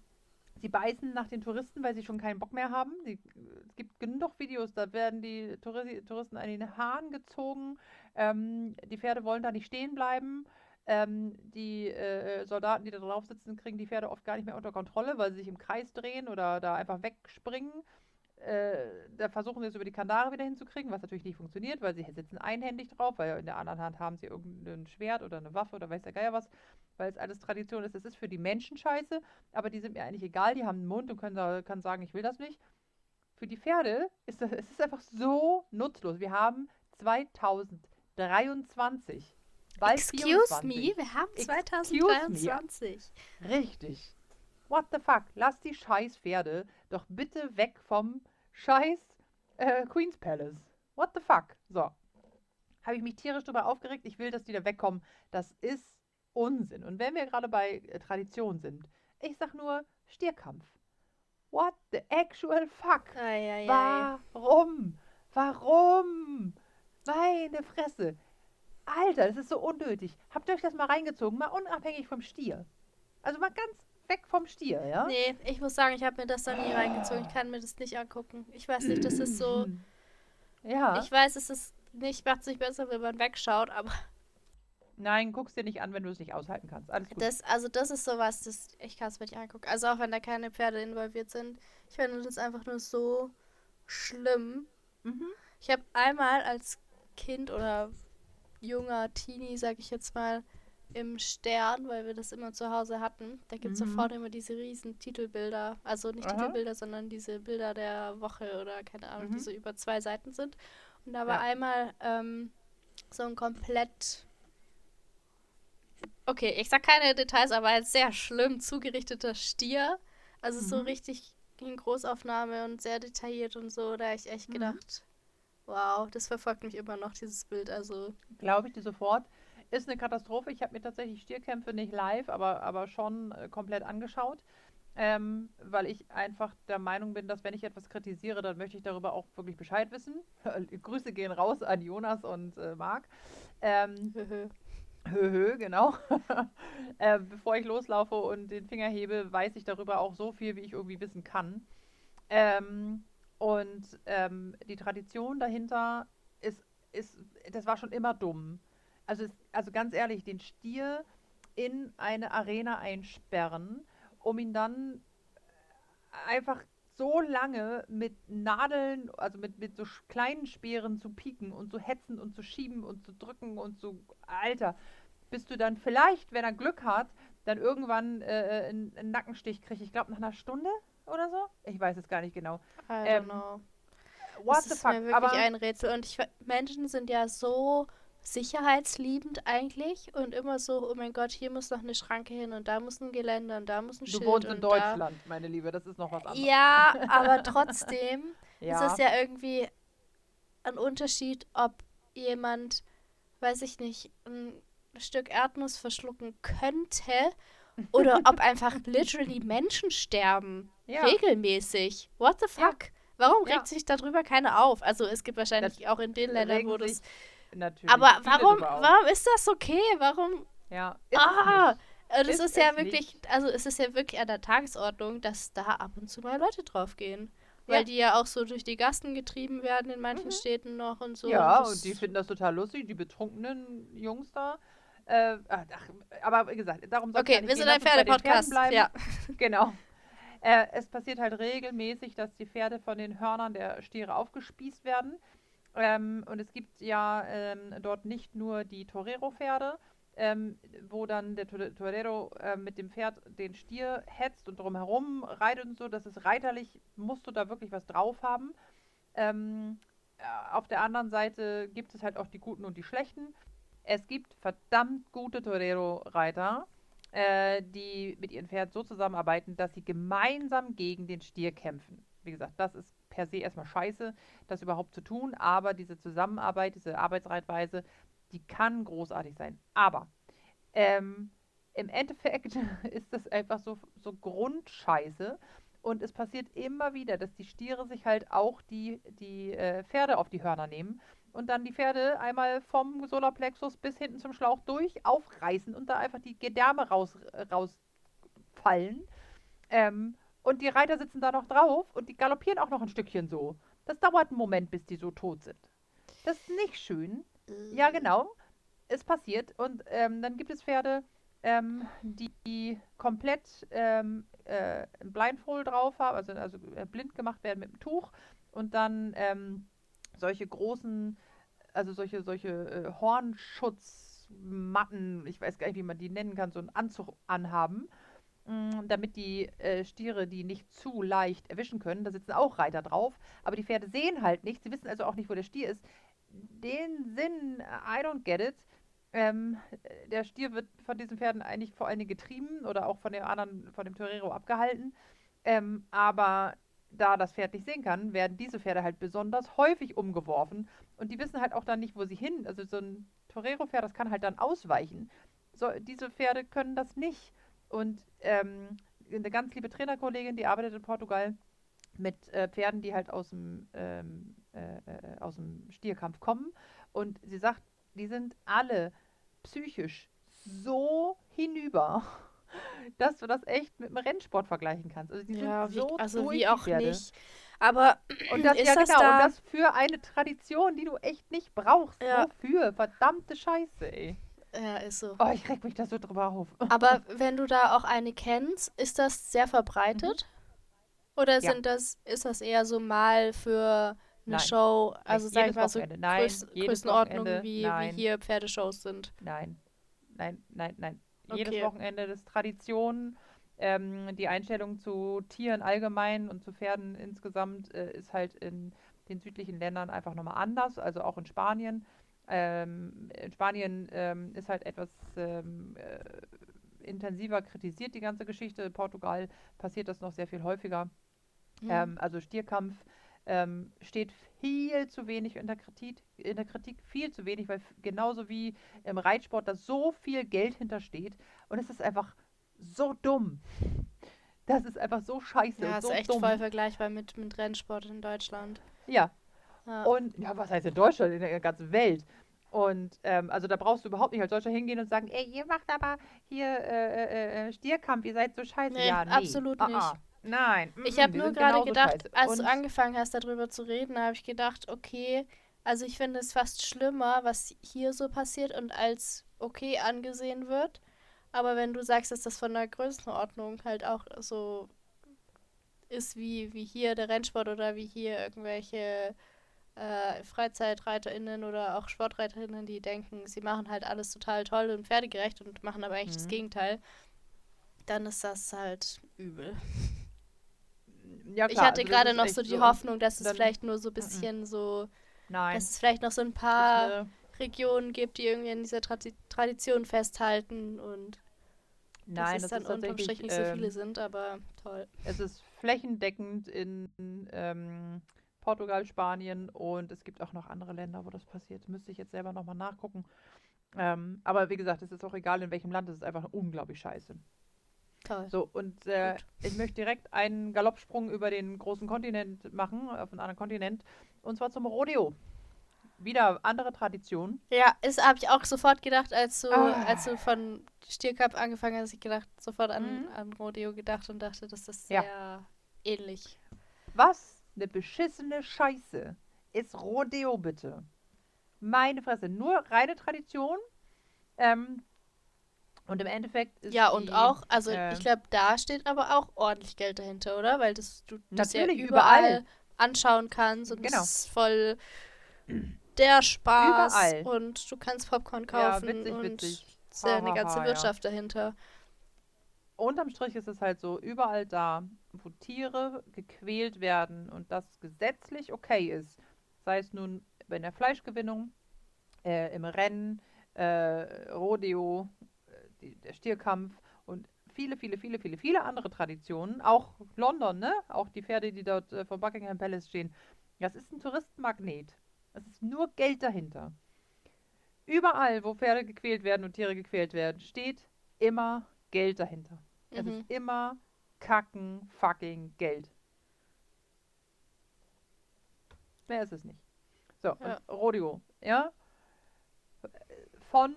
sie beißen nach den Touristen, weil sie schon keinen Bock mehr haben. Die, es gibt genug Videos, da werden die Touri Touristen an den Haaren gezogen. Ähm, die Pferde wollen da nicht stehen bleiben. Ähm, die äh, Soldaten, die da drauf sitzen, kriegen die Pferde oft gar nicht mehr unter Kontrolle, weil sie sich im Kreis drehen oder da einfach wegspringen. Äh, da versuchen sie es über die Kandare wieder hinzukriegen, was natürlich nicht funktioniert, weil sie sitzen einhändig drauf, weil in der anderen Hand haben sie irgendein Schwert oder eine Waffe oder weiß der Geier was, weil es alles Tradition ist. Es ist für die Menschen scheiße, aber die sind mir eigentlich egal, die haben einen Mund und können, können sagen, ich will das nicht. Für die Pferde ist das, es ist einfach so nutzlos. Wir haben 2023. Bald
Excuse
24.
me, wir haben
Excuse me.
2023.
Richtig. What the fuck? Lass die scheiß Pferde doch bitte weg vom scheiß äh, Queen's Palace. What the fuck? So. Habe ich mich tierisch darüber aufgeregt. Ich will, dass die da wegkommen. Das ist Unsinn. Und wenn wir gerade bei äh, Tradition sind, ich sag nur Stierkampf. What the actual fuck?
Eieiei.
Warum? Warum? Meine Fresse. Alter, das ist so unnötig. Habt ihr euch das mal reingezogen? Mal unabhängig vom Stier. Also mal ganz weg vom Stier, ja?
Nee, ich muss sagen, ich habe mir das da nie reingezogen. Ich kann mir das nicht angucken. Ich weiß nicht, das ist so.
Ja.
Ich weiß, es ist nicht, macht es nicht besser, wenn man wegschaut, aber
Nein, guck's dir nicht an, wenn du es nicht aushalten kannst. Alles gut.
das, also das ist sowas, das, ich kann es mir nicht angucken. Also auch wenn da keine Pferde involviert sind. Ich finde das einfach nur so schlimm.
mhm.
Ich habe einmal als Kind oder junger Teenie, sag ich jetzt mal, im Stern, weil wir das immer zu Hause hatten. Da gibt es
Mhm.
sofort immer diese riesen Titelbilder. Also nicht
Aha.
Titelbilder, sondern diese Bilder der Woche oder keine Ahnung, die
Mhm.
so über zwei Seiten sind. Und da war
Ja.
einmal ähm, so ein komplett. Okay, ich sag keine Details, aber ein sehr schlimm zugerichteter Stier. Also so
Mhm.
richtig in Großaufnahme und sehr detailliert und so. Da habe ich echt
Mhm.
gedacht, wow, das verfolgt mich immer noch, dieses Bild. Also
Glaube ich dir sofort. Ist eine Katastrophe. Ich habe mir tatsächlich Stierkämpfe nicht live, aber, aber schon äh, komplett angeschaut. Ähm, weil ich einfach der Meinung bin, dass wenn ich etwas kritisiere, dann möchte ich darüber auch wirklich Bescheid wissen. Grüße gehen raus an Jonas und äh, Marc. Ähm,
höhö.
Genau. äh, bevor ich loslaufe und den Finger hebe, weiß ich darüber auch so viel, wie ich irgendwie wissen kann. Ähm, und ähm, die Tradition dahinter ist, ist, das war schon immer dumm. Also, also ganz ehrlich, den Stier in eine Arena einsperren, um ihn dann einfach so lange mit Nadeln, also mit, mit so kleinen Speeren zu pieken und zu hetzen und zu schieben und zu drücken und zu, Alter, bis du dann vielleicht, wenn er Glück hat, dann irgendwann äh, einen, einen Nackenstich kriegst. Ich glaube nach einer Stunde oder so. Ich weiß es gar nicht genau.
I don't
Ähm,
know.
What
das
the
ist
fuck?
mir wirklich
Aber
ein Rätsel. Und ich, Menschen sind ja so sicherheitsliebend eigentlich und immer so, oh mein Gott, hier muss noch eine Schranke hin und da muss ein Geländer und da muss ein
du
Schild
wohnst
und
in
da.
Deutschland, meine Liebe. Das ist noch was anderes.
Ja, aber trotzdem
Ja.
ist es ja irgendwie ein Unterschied, ob jemand, weiß ich nicht, ein Stück Erdnuss verschlucken könnte oder ob einfach literally Menschen sterben.
Ja.
Regelmäßig. What the
Ja.
fuck? Warum
Ja.
regt sich darüber keiner auf? Also es gibt wahrscheinlich auch in den Ländern, wo das.
Natürlich.
Aber warum, warum ist das okay? Warum?
Ja, ist
Ah!
nicht.
Das
Ist
ist, ja
es
wirklich, also es ist ja wirklich an der Tagesordnung, dass da ab und zu mal Leute draufgehen. Weil
Ja.
die ja auch so durch die Gassen getrieben werden in manchen
Mhm.
Städten noch und so.
ja,
das-
und die finden das total lustig, die betrunkenen Jungs da. Äh, ach, aber wie gesagt, darum soll
Okay, wir sind ein Pferdepodcast. Ja.
Genau. Äh, es passiert halt regelmäßig, dass die Pferde von den Hörnern der Stiere aufgespießt werden. Ähm, und es gibt ja ähm, dort nicht nur die Torero-Pferde, ähm, wo dann der Tore- Torero äh, mit dem Pferd den Stier hetzt und drumherum reitet und so. Das ist reiterlich, musst du da wirklich was drauf haben. Ähm, äh, auf der anderen Seite gibt es halt auch die Guten und die Schlechten. Es gibt verdammt gute Torero-Reiter, äh, die mit ihren Pferden so zusammenarbeiten, dass sie gemeinsam gegen den Stier kämpfen. Wie gesagt, das ist per se erstmal scheiße, das überhaupt zu tun, aber diese Zusammenarbeit, diese Arbeitsreitweise, die kann großartig sein. Aber ähm, im Endeffekt ist das einfach so, so Grundscheiße. Und es passiert immer wieder, dass die Stiere sich halt auch die, die äh, Pferde auf die Hörner nehmen und dann die Pferde einmal vom Solarplexus bis hinten zum Schlauch durch aufreißen und da einfach die Gedärme raus, rausfallen. Ähm, und die Reiter sitzen da noch drauf und die galoppieren auch noch ein Stückchen so. Das dauert einen Moment, bis die so tot sind. Das ist nicht schön. Ja, genau. Es passiert. Und ähm, dann gibt es Pferde, ähm, die, die komplett ähm, äh, ein Blindfold drauf haben, also, also äh, blind gemacht werden mit einem Tuch und dann ähm, solche großen, also solche, solche äh, Hornschutzmatten, ich weiß gar nicht, wie man die nennen kann, so einen Anzug anhaben, damit die äh, Stiere die nicht zu leicht erwischen können. Da sitzen auch Reiter drauf, aber die Pferde sehen halt nichts, sie wissen also auch nicht, wo der Stier ist. Den Sinn, I don't get it. Ähm, der Stier wird von diesen Pferden eigentlich vor allen Dingen getrieben oder auch von dem anderen, von dem Torero abgehalten. Ähm, aber da das Pferd nicht sehen kann, werden diese Pferde halt besonders häufig umgeworfen und die wissen halt auch dann nicht, wo sie hin. Also so ein Torero-Pferd, das kann halt dann ausweichen. So, diese Pferde können das nicht. Und ähm, eine ganz liebe Trainerkollegin, die arbeitet in Portugal mit äh, Pferden, die halt aus dem, ähm, äh, äh, aus dem Stierkampf kommen. Und sie sagt, die sind alle psychisch so hinüber, dass du das echt mit dem Rennsport vergleichen kannst. Also die
Ja,
sind
wie,
so
also
durch,
wie auch
Pferde.
nicht. Aber
Und das,
ist
ja
das
genau,
da,
und das für eine Tradition, die du echt nicht brauchst.
Ja.
Wofür? Verdammte Scheiße, ey.
Ja, ist so.
Oh, ich reg mich da so drüber auf.
Aber wenn du da auch eine kennst, ist das sehr verbreitet? Oder
Mhm. Ja.
sind das, ist das eher so mal für eine
Nein.
Show, also sag ich
jedes
mal so.
Nein,
Größ
jedes
Größenordnung, wie, wie
Nein.
hier Pferdeshows sind?
Nein. nein, nein, nein. Jedes
Okay.
Wochenende ist Tradition. Ähm, die Einstellung zu Tieren allgemein und zu Pferden insgesamt äh, ist halt in den südlichen Ländern einfach nochmal anders, also auch in Spanien. Ähm, in Spanien ähm, ist halt etwas ähm, äh, intensiver kritisiert, die ganze Geschichte. In Portugal passiert das noch sehr viel häufiger.
Mhm.
Ähm, also Stierkampf ähm, steht viel zu wenig in der Kritik, in der Kritik viel zu wenig, weil genauso wie im Reitsport da so viel Geld hintersteht und es ist einfach so dumm. Das ist einfach so scheiße
ja,
und
ist
so
echt
dumm.
voll vergleichbar mit, mit Rennsport in Deutschland.
Ja,
Ja.
und ja, was heißt in Deutschland, in der ganzen Welt? Und ähm, also da brauchst du überhaupt nicht als Deutscher hingehen und sagen, ey, ihr macht aber hier äh, äh, äh, Stierkampf, ihr seid so scheiße.
Nee,
ja, nee.
absolut
Ah,
nicht.
ah. Nein.
Ich
mm,
habe
wir
nur gerade gedacht, als du angefangen hast, darüber zu reden, habe ich gedacht, okay, also ich finde es fast schlimmer, was hier so passiert und als okay angesehen wird. Aber wenn du sagst, dass das von der Größenordnung halt auch so ist wie, wie hier der Rennsport oder wie hier irgendwelche äh, FreizeitreiterInnen oder auch SportreiterInnen, die denken, sie machen halt alles total toll und pferdegerecht und machen aber eigentlich das
Mhm.
Gegenteil, dann ist das halt übel.
ja,
Ich
klar,
hatte
also das
gerade noch so die
und
Hoffnung, dass es vielleicht nur so ein bisschen so,
Nein.
dass es vielleicht noch so ein paar Regionen gibt, die irgendwie an dieser Tradi Tradition festhalten und
Nein,
dass es
das
dann unterm Strich nicht so viele
ähm,
sind, aber toll.
es ist flächendeckend in ähm, Portugal, Spanien und es gibt auch noch andere Länder, wo das passiert. Müsste ich jetzt selber nochmal nachgucken. Ähm, aber wie gesagt, es ist auch egal, in welchem Land, es ist einfach unglaublich scheiße.
Toll.
So, und äh, ich möchte direkt einen Galoppsprung über den großen Kontinent machen, auf einen anderen Kontinent, und zwar zum Rodeo. Wieder andere Tradition.
Ja, das habe ich auch sofort gedacht, als du,
Ah.
als du von Stierkampf angefangen hast, ich gedacht, sofort an,
Mhm.
an Rodeo gedacht und dachte, dass das
Ja.
sehr ähnlich.
Was eine beschissene Scheiße ist Rodeo bitte. Meine Fresse, nur reine Tradition. Ähm, und im Endeffekt ist
Ja, und
die,
auch, also
äh,
ich glaube, da steht aber auch ordentlich Geld dahinter, oder? Weil das du das ja überall,
überall.
anschauen kannst und
Genau.
es ist voll der Spaß
Überall.
und du kannst Popcorn
Ja,
kaufen
witzig,
und
witzig.
ist ja eine ganze
ha, ja.
Wirtschaft dahinter.
unterm Strich ist es halt so, überall da, wo Tiere gequält werden und das gesetzlich okay ist, sei es nun bei der Fleischgewinnung, äh, im Rennen, äh, Rodeo, äh, die, der Stierkampf und viele, viele, viele, viele, viele andere Traditionen, auch London, ne? Auch die Pferde, die dort äh, vor Buckingham Palace stehen. Das ist ein Touristenmagnet. Es ist nur Geld dahinter. Überall, wo Pferde gequält werden und Tiere gequält werden, steht immer Geld dahinter. Es
Mhm.
ist immer kacken fucking Geld. Mehr ist es nicht. So,
Ja.
Rodeo, ja? Von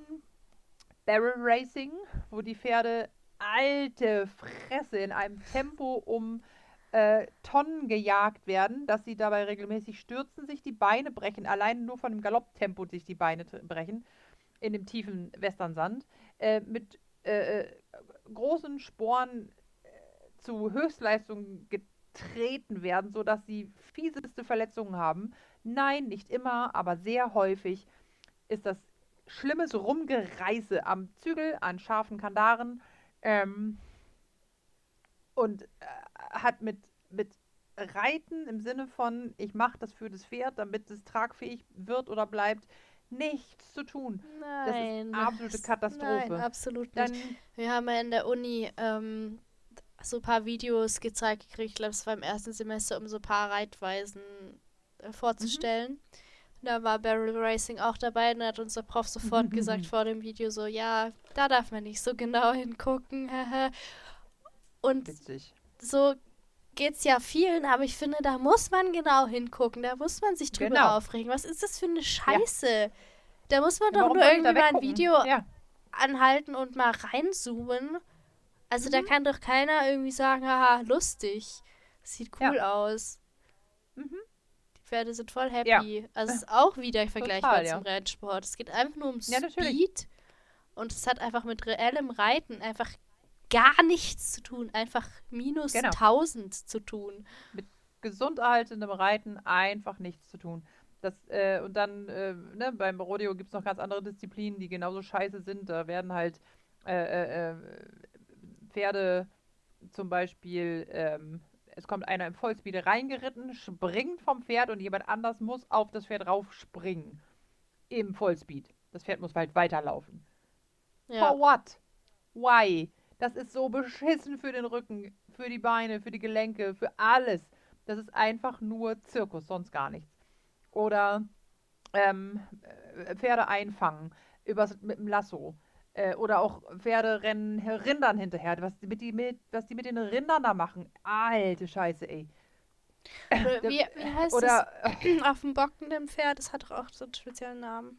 Barrel Racing, wo die Pferde alte Fresse in einem Tempo um äh, Tonnen gejagt werden, dass sie dabei regelmäßig stürzen, sich die Beine brechen, allein nur von dem Galopptempo sich die Beine brechen, in dem tiefen Westernsand, äh, mit äh, äh, großen Sporen zu Höchstleistungen getreten werden, sodass sie fieseste Verletzungen haben. Nein, nicht immer, aber sehr häufig ist das schlimmes Rumgereiße am Zügel, an scharfen Kandaren ähm, und äh, hat mit, mit Reiten im Sinne von, ich mache das für das Pferd, damit es tragfähig wird oder bleibt, nichts zu tun.
Nein.
absolute
das-
Katastrophe.
Nein, absolut
Dann,
nicht. Wir haben ja in der Uni ähm, so ein paar Videos gezeigt gekriegt, ich glaube, es war im ersten Semester, um so ein paar Reitweisen äh, vorzustellen. Da war Barrel Racing auch dabei und hat unser Prof sofort gesagt vor dem Video so, ja, da darf man nicht so genau hingucken. und
witzig.
so geht's ja vielen, aber ich finde, da muss man genau hingucken, da muss man sich drüber
Genau.
aufregen. Was ist das für eine Scheiße? Da muss man doch
Warum
nur irgendwie mal ein? Video
Ja,
anhalten und mal reinzoomen. Also
Mhm.
da kann doch keiner irgendwie sagen, haha, lustig. Sieht
Ja.
cool aus.
Mhm.
Die Pferde sind voll happy. Also es ist auch wieder vergleichbar
Total, ja.
zum Rennsport. Es geht einfach nur um
Ja, natürlich.
Speed und es hat einfach mit reellem Reiten einfach gar nichts zu tun. Einfach minus
Genau.
1000 zu tun.
gesund erhaltenem Reiten einfach nichts zu tun. Das, äh, und dann, äh, ne, beim Rodeo gibt es noch ganz andere Disziplinen, die genauso scheiße sind. Da werden halt äh, äh, äh Pferde zum Beispiel, ähm, es kommt einer im Vollspeed reingeritten, springt vom Pferd und jemand anders muss auf das Pferd raufspringen. Im Vollspeed. Das Pferd muss halt weiterlaufen. Ja. For what? Why? Das ist so beschissen für den Rücken, für die Beine, für die Gelenke, für alles. Das ist einfach nur Zirkus, sonst gar nichts. Oder ähm, äh, Pferde einfangen übers, mit dem Lasso. Äh, oder auch Pferde rennen Rindern hinterher. Was, mit die, mit, was die mit den Rindern da machen. Alte Scheiße, ey.
Oder wie, wie heißt oder, das? Auf dem bockenden Pferd, das hat doch auch so einen speziellen Namen.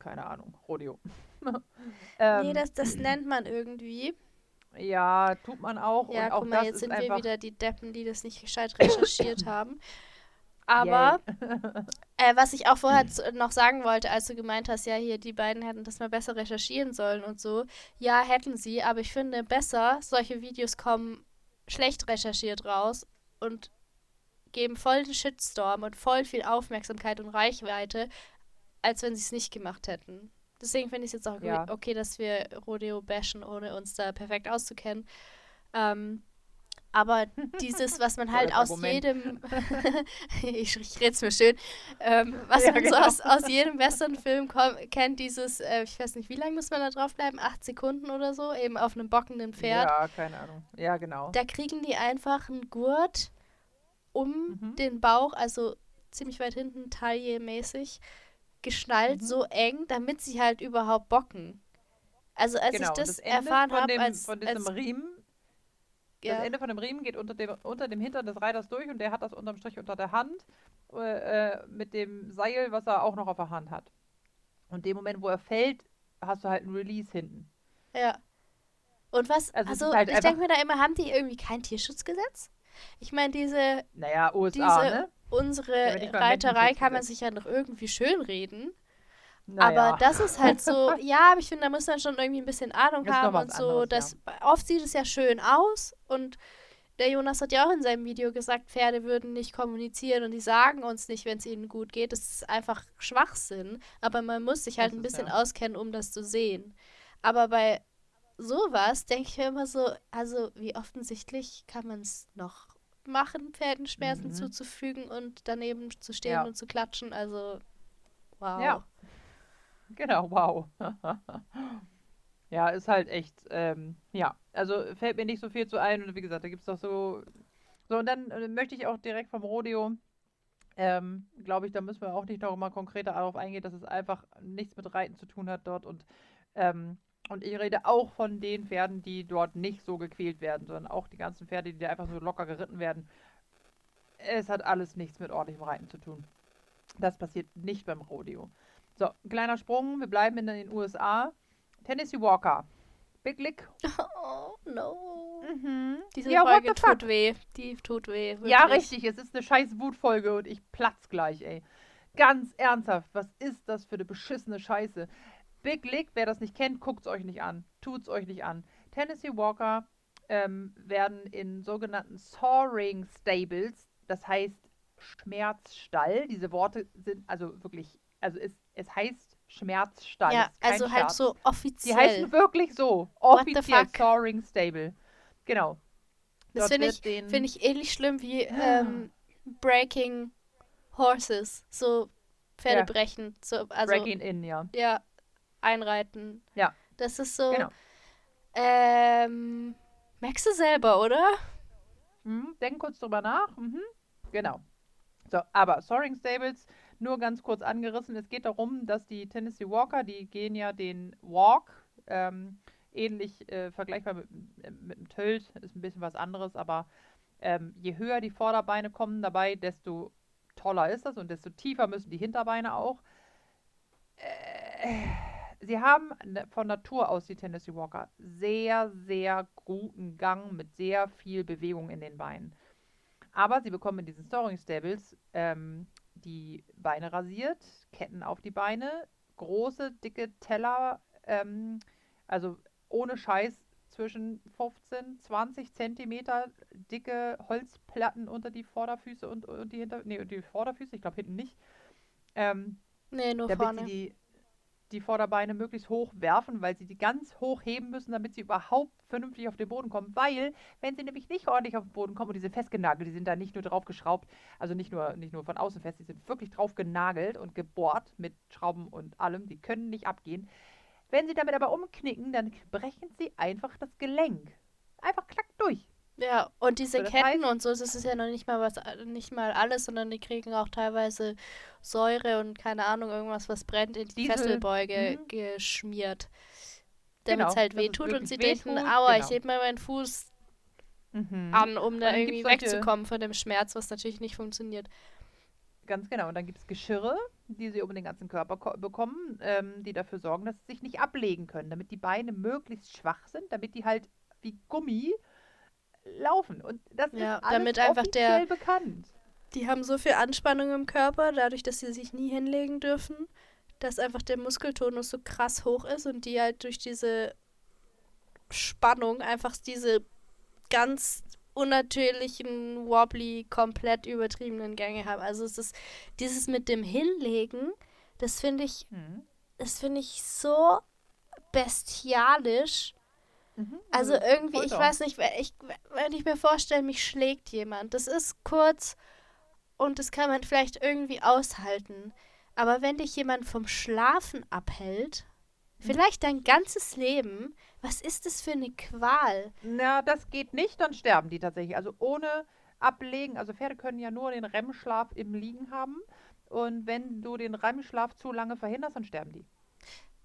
Keine Ahnung, Rodeo.
ähm, nee, das, das nennt man irgendwie.
Ja, tut man auch.
Ja,
und auch
guck mal, jetzt sind wir wieder die Deppen, die das nicht gescheit recherchiert haben. Aber äh, was ich auch vorher noch sagen wollte, als du gemeint hast, ja, hier, die beiden hätten das mal besser recherchieren sollen und so. Ja, hätten sie, aber ich finde besser, solche Videos kommen schlecht recherchiert raus und geben voll den Shitstorm und voll viel Aufmerksamkeit und Reichweite, als wenn sie es nicht gemacht hätten. Deswegen finde ich es jetzt auch ja. okay, dass wir Rodeo bashen, ohne uns da perfekt auszukennen. Ähm, aber dieses, was man halt aus Argument. jedem, ich, ich rede es mir schön, ähm, was ja, man genau. so aus, aus jedem Westernfilm kennt, dieses, äh, ich weiß nicht, wie lange muss man da drauf bleiben? Acht Sekunden oder so, eben auf einem bockenden Pferd.
Ja, keine Ahnung. Ja, genau.
Da kriegen die einfach einen Gurt um mhm. den Bauch, also ziemlich weit hinten, taille-mäßig, geschnallt, mhm. so eng, damit sie halt überhaupt bocken. Also als genau, ich das, das erfahren habe, als,
von diesem als, Riemen ja. Das Ende von dem Riemen geht unter dem, unter dem Hintern des Reiters durch und der hat das unterm Strich unter der Hand äh, äh mit dem Seil, was er auch noch auf der Hand hat. Und dem Moment, wo er fällt, hast du halt ein Release hinten.
Ja. Und was, also, also halt ich denke mir da immer, haben die irgendwie kein Tierschutzgesetz? Ich meine, diese.
Naja, USA, diese, ne?
Unsere Reiterei kann man sich ja noch irgendwie schönreden. Naja. Aber das ist halt so, ja, aber ich finde, da muss man schon irgendwie ein bisschen Ahnung ist haben und so. Anderes, das, ja. Oft sieht es ja schön aus und der Jonas hat ja auch in seinem Video gesagt, Pferde würden nicht kommunizieren und die sagen uns nicht, wenn es ihnen gut geht. Das ist einfach Schwachsinn. Aber man muss sich halt das ein bisschen ja. auskennen, um das zu sehen. Aber bei sowas denke ich mir immer so, also wie offensichtlich kann man es noch machen, Pferden Schmerzen mhm. zuzufügen und daneben zu stehen ja. und zu klatschen. Also, wow.
Ja. Genau, wow. ja, ist halt echt, ähm, ja, also fällt mir nicht so viel zu ein und wie gesagt, da gibt es doch so. So, und dann äh, möchte ich auch direkt vom Rodeo, ähm, glaube ich, da müssen wir auch nicht noch mal konkreter darauf eingehen, dass es einfach nichts mit Reiten zu tun hat dort und, ähm, und ich rede auch von den Pferden, die dort nicht so gequält werden, sondern auch die ganzen Pferde, die da einfach so locker geritten werden. Es hat alles nichts mit ordentlichem Reiten zu tun. Das passiert nicht beim Rodeo. So, kleiner Sprung, wir bleiben in den USA. Tennessee Walker. Big Lick.
Oh, no. Mhm. Diese ja, Folge tut weh. Die tut weh.
Wirklich. Ja, richtig. Es ist eine scheiß Wutfolge und ich platz gleich, ey. Ganz ernsthaft, was ist das für eine beschissene Scheiße? Big Lick, wer das nicht kennt, guckt es euch nicht an. Tut es euch nicht an. Tennessee Walker ähm, werden in sogenannten Soaring Stables, das heißt Schmerzstall. Diese Worte sind also wirklich, also ist es heißt Schmerzstall. Ja,
also
Scherz.
halt so offiziell.
Die heißen wirklich so. Offiziell Soaring Stable. Genau.
Das finde ich, find ich ähnlich schlimm wie ähm, Breaking Horses. So Pferde ja. brechen. So, also,
Breaking in, ja.
Ja, einreiten.
Ja.
Das ist so. Genau. Ähm, merkst du selber, oder?
Mhm, denk kurz drüber nach. Mhm. Genau. So, aber Soaring Stables nur ganz kurz angerissen. Es geht darum, dass die Tennessee Walker, die gehen ja den Walk, ähm, ähnlich äh, vergleichbar mit, mit dem Tölt, ist ein bisschen was anderes, aber ähm, je höher die Vorderbeine kommen dabei, desto toller ist das und desto tiefer müssen die Hinterbeine auch. Äh, sie haben von Natur aus, die Tennessee Walker, sehr, sehr guten Gang mit sehr viel Bewegung in den Beinen. Aber sie bekommen in diesen Storing Stables ähm, die Beine rasiert, Ketten auf die Beine, große, dicke Teller, ähm, also ohne Scheiß zwischen 15, 20 Zentimeter dicke Holzplatten unter die Vorderfüße und, und die hinter, nee, die Vorderfüße, ich glaube hinten nicht. Ähm,
Nee, nur
damit
vorne.
die, die Vorderbeine möglichst hoch werfen, weil sie die ganz hoch heben müssen, damit sie überhaupt vernünftig auf den Boden kommen. Weil, wenn sie nämlich nicht ordentlich auf den Boden kommen und diese festgenagelt, die sind da nicht nur drauf geschraubt, also nicht nur, nicht nur von außen fest, die sind wirklich drauf genagelt und gebohrt mit Schrauben und allem, die können nicht abgehen. Wenn sie damit aber umknicken, dann brechen sie einfach das Gelenk. Einfach klack durch.
Ja, und diese Ketten
heißt-
und so, das ist ja noch nicht mal was, äh, nicht mal alles, sondern die kriegen auch teilweise Säure und keine Ahnung, irgendwas, was brennt, in die. Fesselbeuge
Mhm.
geschmiert. Damit es
Genau,
halt
es
wehtut und sie denken, aua, ich
genau.
heb mal meinen Fuß
Mhm.
an, um da irgendwie wegzukommen von dem Schmerz, was natürlich nicht funktioniert.
Ganz genau. Und dann gibt es Geschirre, die sie um den ganzen Körper ko- bekommen, ähm, die dafür sorgen, dass sie sich nicht ablegen können, damit die Beine möglichst schwach sind, damit die halt wie Gummi laufen. Und das
Ja,
ist alles
damit einfach der-
offiziell bekannt.
Die haben so viel Anspannung im Körper, dadurch, dass sie sich nie hinlegen dürfen, dass einfach der Muskeltonus so krass hoch ist und die halt durch diese Spannung einfach diese ganz unnatürlichen, wobbly, komplett übertriebenen Gänge haben. Also es ist dieses mit dem Hinlegen, das finde ich,
Mhm.
das finde ich so bestialisch.
Mhm.
Also
ist
irgendwie, ich weiß nicht, wenn ich, wenn ich mir vorstelle, mich schlägt jemand, das ist kurz und das kann man vielleicht irgendwie aushalten. Aber wenn dich jemand vom Schlafen abhält, vielleicht dein ganzes Leben, was ist das für eine Qual?
Na, das geht nicht, dann sterben die tatsächlich. Also ohne Ablegen. Also Pferde können ja nur den REM-Schlaf im Liegen haben. Und wenn du den REM-Schlaf zu lange verhinderst, dann sterben die.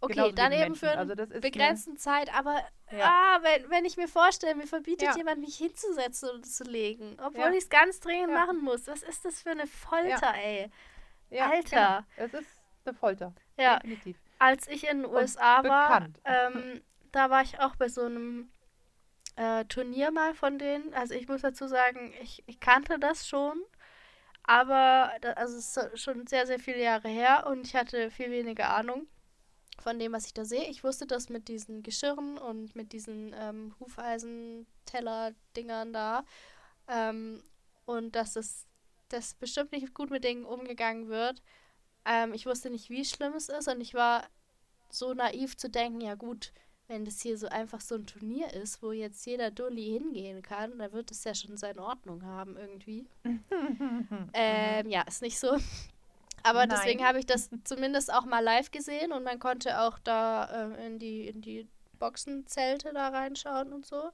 Okay,
Genauso wie
dann eben
Menschen.
für eine
Also
begrenzten Zeit, aber
Ja.
ah, wenn, wenn ich mir vorstelle, mir verbietet
Ja.
jemand, mich hinzusetzen oder zu legen, obwohl
Ja.
ich es ganz dringend machen muss. Was ist das für eine Folter, ey? Alter.
Genau. Es ist eine Folter.
Ja,
Definitiv.
als ich in den USA war, ähm, da war ich auch bei so einem äh, Turnier mal von denen. Also ich muss dazu sagen, ich, ich kannte das schon, aber also es ist schon sehr, sehr viele Jahre her und ich hatte viel weniger Ahnung von dem, was ich da sehe. Ich wusste das mit diesen Geschirren und mit diesen ähm, Hufeisen-Teller-Dingern da ähm, und dass es dass bestimmt nicht gut mit denen umgegangen wird. Ähm, ich wusste nicht, wie schlimm es ist und ich war so naiv zu denken, ja gut, wenn das hier so einfach so ein Turnier ist, wo jetzt jeder Dulli hingehen kann, dann wird es ja schon seine Ordnung haben irgendwie. Ähm, ja, ist nicht so. Aber deswegen
Nein.
habe ich das zumindest auch mal live gesehen und man konnte auch da äh, in die in die Boxenzelte da reinschauen und so,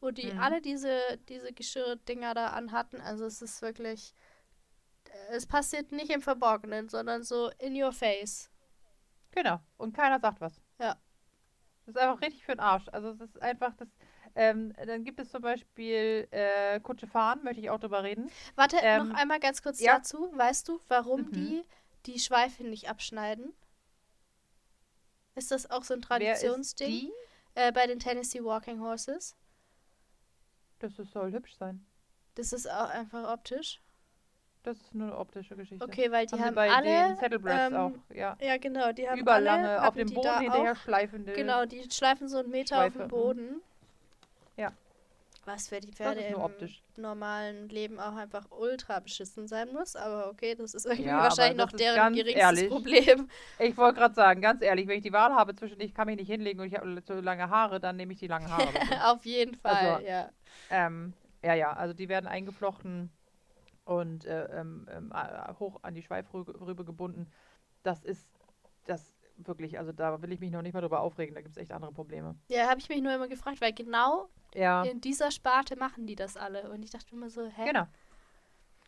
wo die
Mhm.
alle diese diese Geschirrdinger da anhatten. Also es ist wirklich äh, es passiert nicht im Verborgenen, sondern so in your face.
Genau. Und keiner sagt was.
Ja.
Das ist einfach richtig für den Arsch. Also es ist einfach das. Ähm, dann gibt es zum Beispiel äh, Kutsche fahren, möchte ich auch drüber reden.
Warte,
Ähm,
noch einmal ganz kurz
ja.
dazu. Weißt du, warum
Mhm.
die die Schweife nicht abschneiden? Ist das auch so ein Traditionsding äh, bei den Tennessee Walking Horses?
Das ist- soll hübsch sein.
Das ist auch einfach optisch.
Das ist nur eine optische Geschichte.
Okay, weil die
haben,
haben,
bei
alle.
den Saddlebreds
ähm,
auch, ja.
Ja, genau, die haben
Überlange,
alle,
auf dem Boden hinterher
auch,
schleifende.
Genau, die schleifen so einen Meter auf
Schleife,
dem
mhm.
Boden. Was für die Pferde im
optisch.
normalen Leben auch einfach ultra beschissen sein muss. Aber okay, das ist irgendwie
Ja,
wahrscheinlich noch deren geringstes
ehrlich.
Problem.
Ich wollte gerade sagen, ganz ehrlich, wenn ich die Wahl habe zwischen ich kann mich nicht hinlegen und ich habe zu lange Haare, dann nehme ich die langen Haare.
Auf jeden Fall,
Also,
ja.
ähm, ja, ja, also die werden eingeflochten und äh, ähm, äh, hoch an die Schweifrübe gebunden. Das ist das wirklich, also da will ich mich noch nicht mal drüber aufregen, da gibt es echt andere Probleme.
Ja, habe ich mich nur immer gefragt, weil genau
Ja,
in dieser Sparte machen die das alle. Und ich dachte immer so, hä?
genau.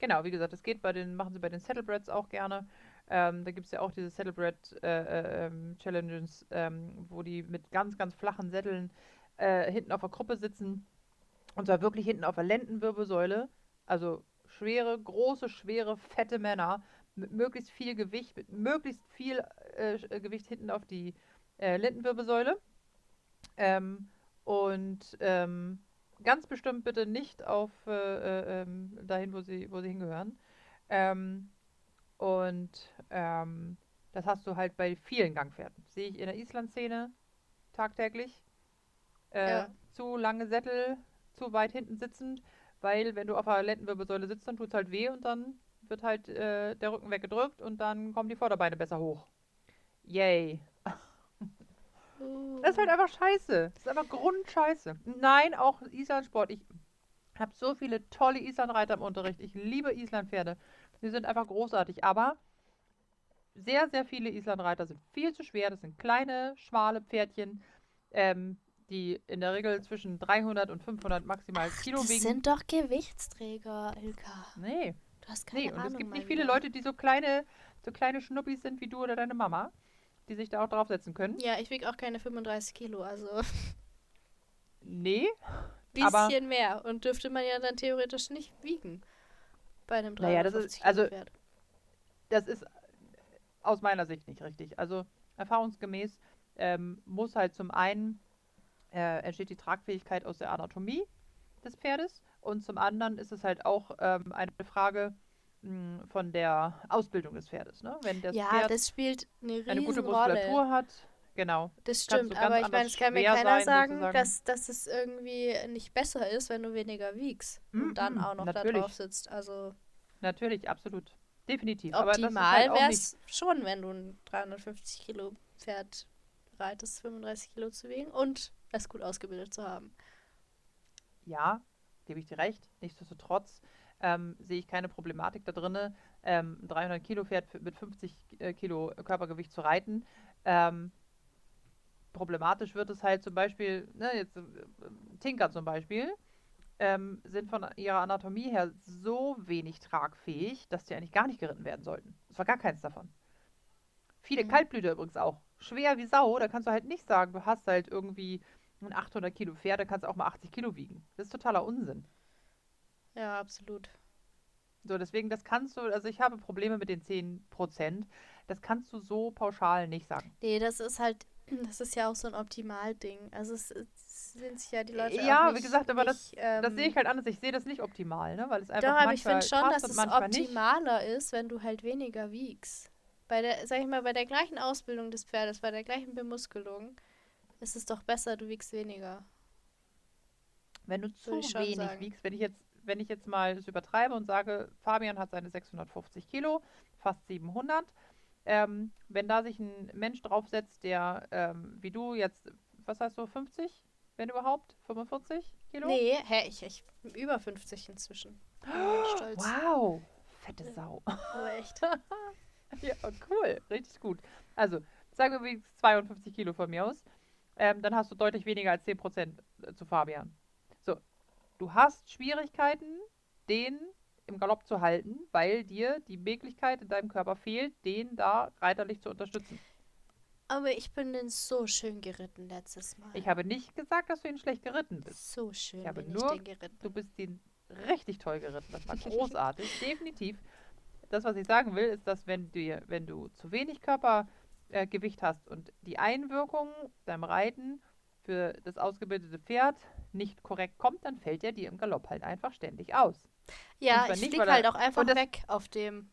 Genau, wie gesagt, das geht bei den, machen sie bei den Saddlebreds auch gerne. Ähm, da gibt es ja auch diese Saddlebred äh, äh, ähm, Challenges, ähm, wo die mit ganz, ganz flachen Sätteln äh, hinten auf der Gruppe sitzen. Und zwar wirklich hinten auf der Lendenwirbelsäule. Also schwere, große, schwere, fette Männer mit möglichst viel Gewicht, mit möglichst viel äh, äh, Gewicht hinten auf die äh, Lendenwirbelsäule. Ähm, und ähm, ganz bestimmt bitte nicht auf äh, äh, ähm, dahin, wo sie, wo sie hingehören. Ähm, und ähm, das hast du halt bei vielen Gangpferden. Sehe ich in der Island-Szene tagtäglich. Äh,
Ja.
Zu lange Sättel, zu weit hinten sitzend, weil wenn du auf der Lendenwirbelsäule sitzt, dann tut es halt weh und dann wird halt äh, der Rücken weggedrückt und dann kommen die Vorderbeine besser hoch. Yay.
Uh.
Das ist halt einfach scheiße. Das ist einfach Grundscheiße. Nein, auch Islandsport. Ich habe so viele tolle Islandreiter im Unterricht. Ich liebe Islandpferde. Die sind einfach großartig. Aber sehr, sehr viele Islandreiter sind viel zu schwer. Das sind kleine, schmale Pferdchen, ähm, die in der Regel zwischen 300 und 500 maximal Kilo
das
wiegen.
sind doch Gewichtsträger, Ilka.
nee,
Du hast keine
nee. Und
Ahnung.
es gibt nicht viele. Leute, die so kleine, so kleine Schnuppis sind wie du oder deine Mama, die sich da auch draufsetzen können.
Ja, ich wiege auch keine 35 Kilo, also
Nee,
bisschen mehr. Und dürfte man ja dann theoretisch nicht wiegen. Bei einem 350
Naja, das ist- also-
Pferd.
das ist aus meiner Sicht nicht richtig. Also erfahrungsgemäß ähm, muss halt zum einen äh, entsteht die Tragfähigkeit aus der Anatomie des Pferdes und zum anderen ist es halt auch ähm, eine Frage mh, von der Ausbildung des Pferdes. Ne? Wenn das
Ja,
Pferd
das spielt eine
eine gute. Muskulatur hat, genau.
Das stimmt, aber ich meine, es kann mir keiner
sein,
sagen,
sozusagen.
dass, dass es irgendwie nicht besser ist, wenn du weniger wiegst
Mm,
und dann
mm,
auch noch da
natürlich.
drauf sitzt. Also
Natürlich, absolut. Definitiv.
Optimal
halt
wäre es schon, wenn du ein 350 Kilo Pferd reitest, 35 Kilo zu wiegen und es gut ausgebildet zu haben.
Ja, gebe ich dir recht. Nichtsdestotrotz ähm, sehe ich keine Problematik da drin, ähm, ein 300 Kilo Pferd mit 50 äh, Kilo Körpergewicht zu reiten. Ähm, problematisch wird es halt zum Beispiel, ne, jetzt äh, Tinker zum Beispiel, ähm, sind von ihrer Anatomie her so wenig tragfähig, dass die eigentlich gar nicht geritten werden sollten. Das war gar keins davon. Viele
Mhm.
Kaltblüter übrigens auch. Schwer wie Sau, da kannst du halt nicht sagen, du hast halt irgendwie ein 800 Kilo Pferd, da kannst du auch mal 80 Kilo wiegen. Das ist totaler Unsinn.
Ja, absolut.
So, deswegen, das kannst du, also ich habe Probleme mit den 10 Prozent. Das kannst du so pauschal nicht sagen.
Nee, das ist halt, das ist ja auch so ein Optimalding. Also es, es sind sich ja die Leute
Ja,
auch
wie
nicht,
gesagt, aber das-
nicht, ähm,
Das sehe ich halt anders. Ich sehe das nicht optimal, ne? Weil es einfach
Doch, aber ich finde schon, dass es
manchmal nicht.
optimaler ist, wenn du halt weniger wiegst. Bei der, sag ich mal, bei der gleichen Ausbildung des Pferdes, bei der gleichen Bemuskelung, ist es doch besser, du wiegst weniger.
Wenn du zu wenig
sagen.
wiegst, wenn ich jetzt, wenn ich jetzt mal das übertreibe und sage, Fabian hat seine 650 Kilo, fast 700, ähm, wenn da sich ein Mensch draufsetzt, der ähm, wie du jetzt, was hast du, 50, wenn überhaupt, 45 Kilo?
Nee, hä, ich, ich bin über 50 inzwischen. Ich stolz.
Wow, fette Sau.
Aber echt.
Ja, cool. Richtig gut. Also, sagen wir wenigstens 52 Kilo von mir aus. Ähm, dann hast du deutlich weniger als 10% zu Fabian. So, du hast Schwierigkeiten, den im Galopp zu halten, weil dir die Möglichkeit in deinem Körper fehlt, den da reiterlich zu unterstützen.
Aber ich bin den so schön geritten letztes Mal.
Ich habe nicht gesagt, dass du ihn schlecht geritten bist.
so schön
Ich habe
bin
nur-
ich den geritten.
Du bist ihn richtig toll geritten. Das war großartig, definitiv. Das, was ich sagen will, ist, dass wenn du, wenn du zu wenig Körpergewicht äh, Gewicht hast und die Einwirkung beim Reiten für das ausgebildete Pferd nicht korrekt kommt, dann fällt er dir im Galopp halt einfach ständig aus.
Ja, ich
nicht,
flieg
weil er-
halt auch einfach
das-
weg auf dem.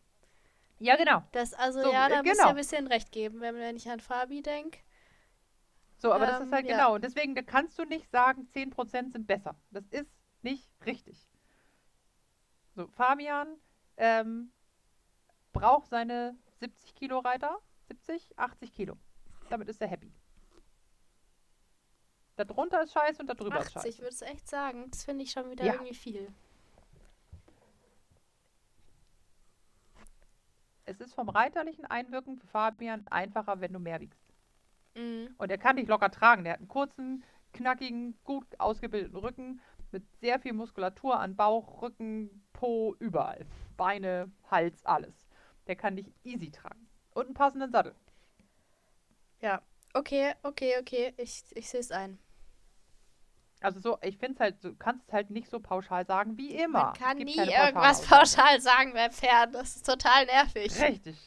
Ja, genau.
Das, also
So,
ja, da muss ich
genau.
ein bisschen recht geben, wenn, wenn ich an Fabi denke.
So, aber das
Ähm,
ist halt
ja.
genau. Und deswegen da kannst du nicht sagen, 10% sind besser. Das ist nicht richtig. So, Fabian ähm, braucht seine 70 Kilo Reiter. 70, 80 Kilo. Damit ist er happy. Darunter ist scheiße und darüber ist
80,
scheiße.
würdest du echt sagen? Das finde ich schon wieder
Ja.
irgendwie viel.
Es ist vom reiterlichen Einwirken für Fabian einfacher, wenn du mehr wiegst.
Mhm.
Und er kann dich locker tragen. Der hat einen kurzen, knackigen, gut ausgebildeten Rücken mit sehr viel Muskulatur an Bauch, Rücken, Po, überall. Beine, Hals, alles. Der kann dich easy tragen. Und einen passenden Sattel.
Ja. Okay, okay, okay. Ich, ich sehe es ein.
Also so, ich finde es halt, du kannst es halt nicht so pauschal sagen wie immer.
Man kann nie irgendwas pauschal sagen bei Pferden. Das ist total nervig.
Richtig.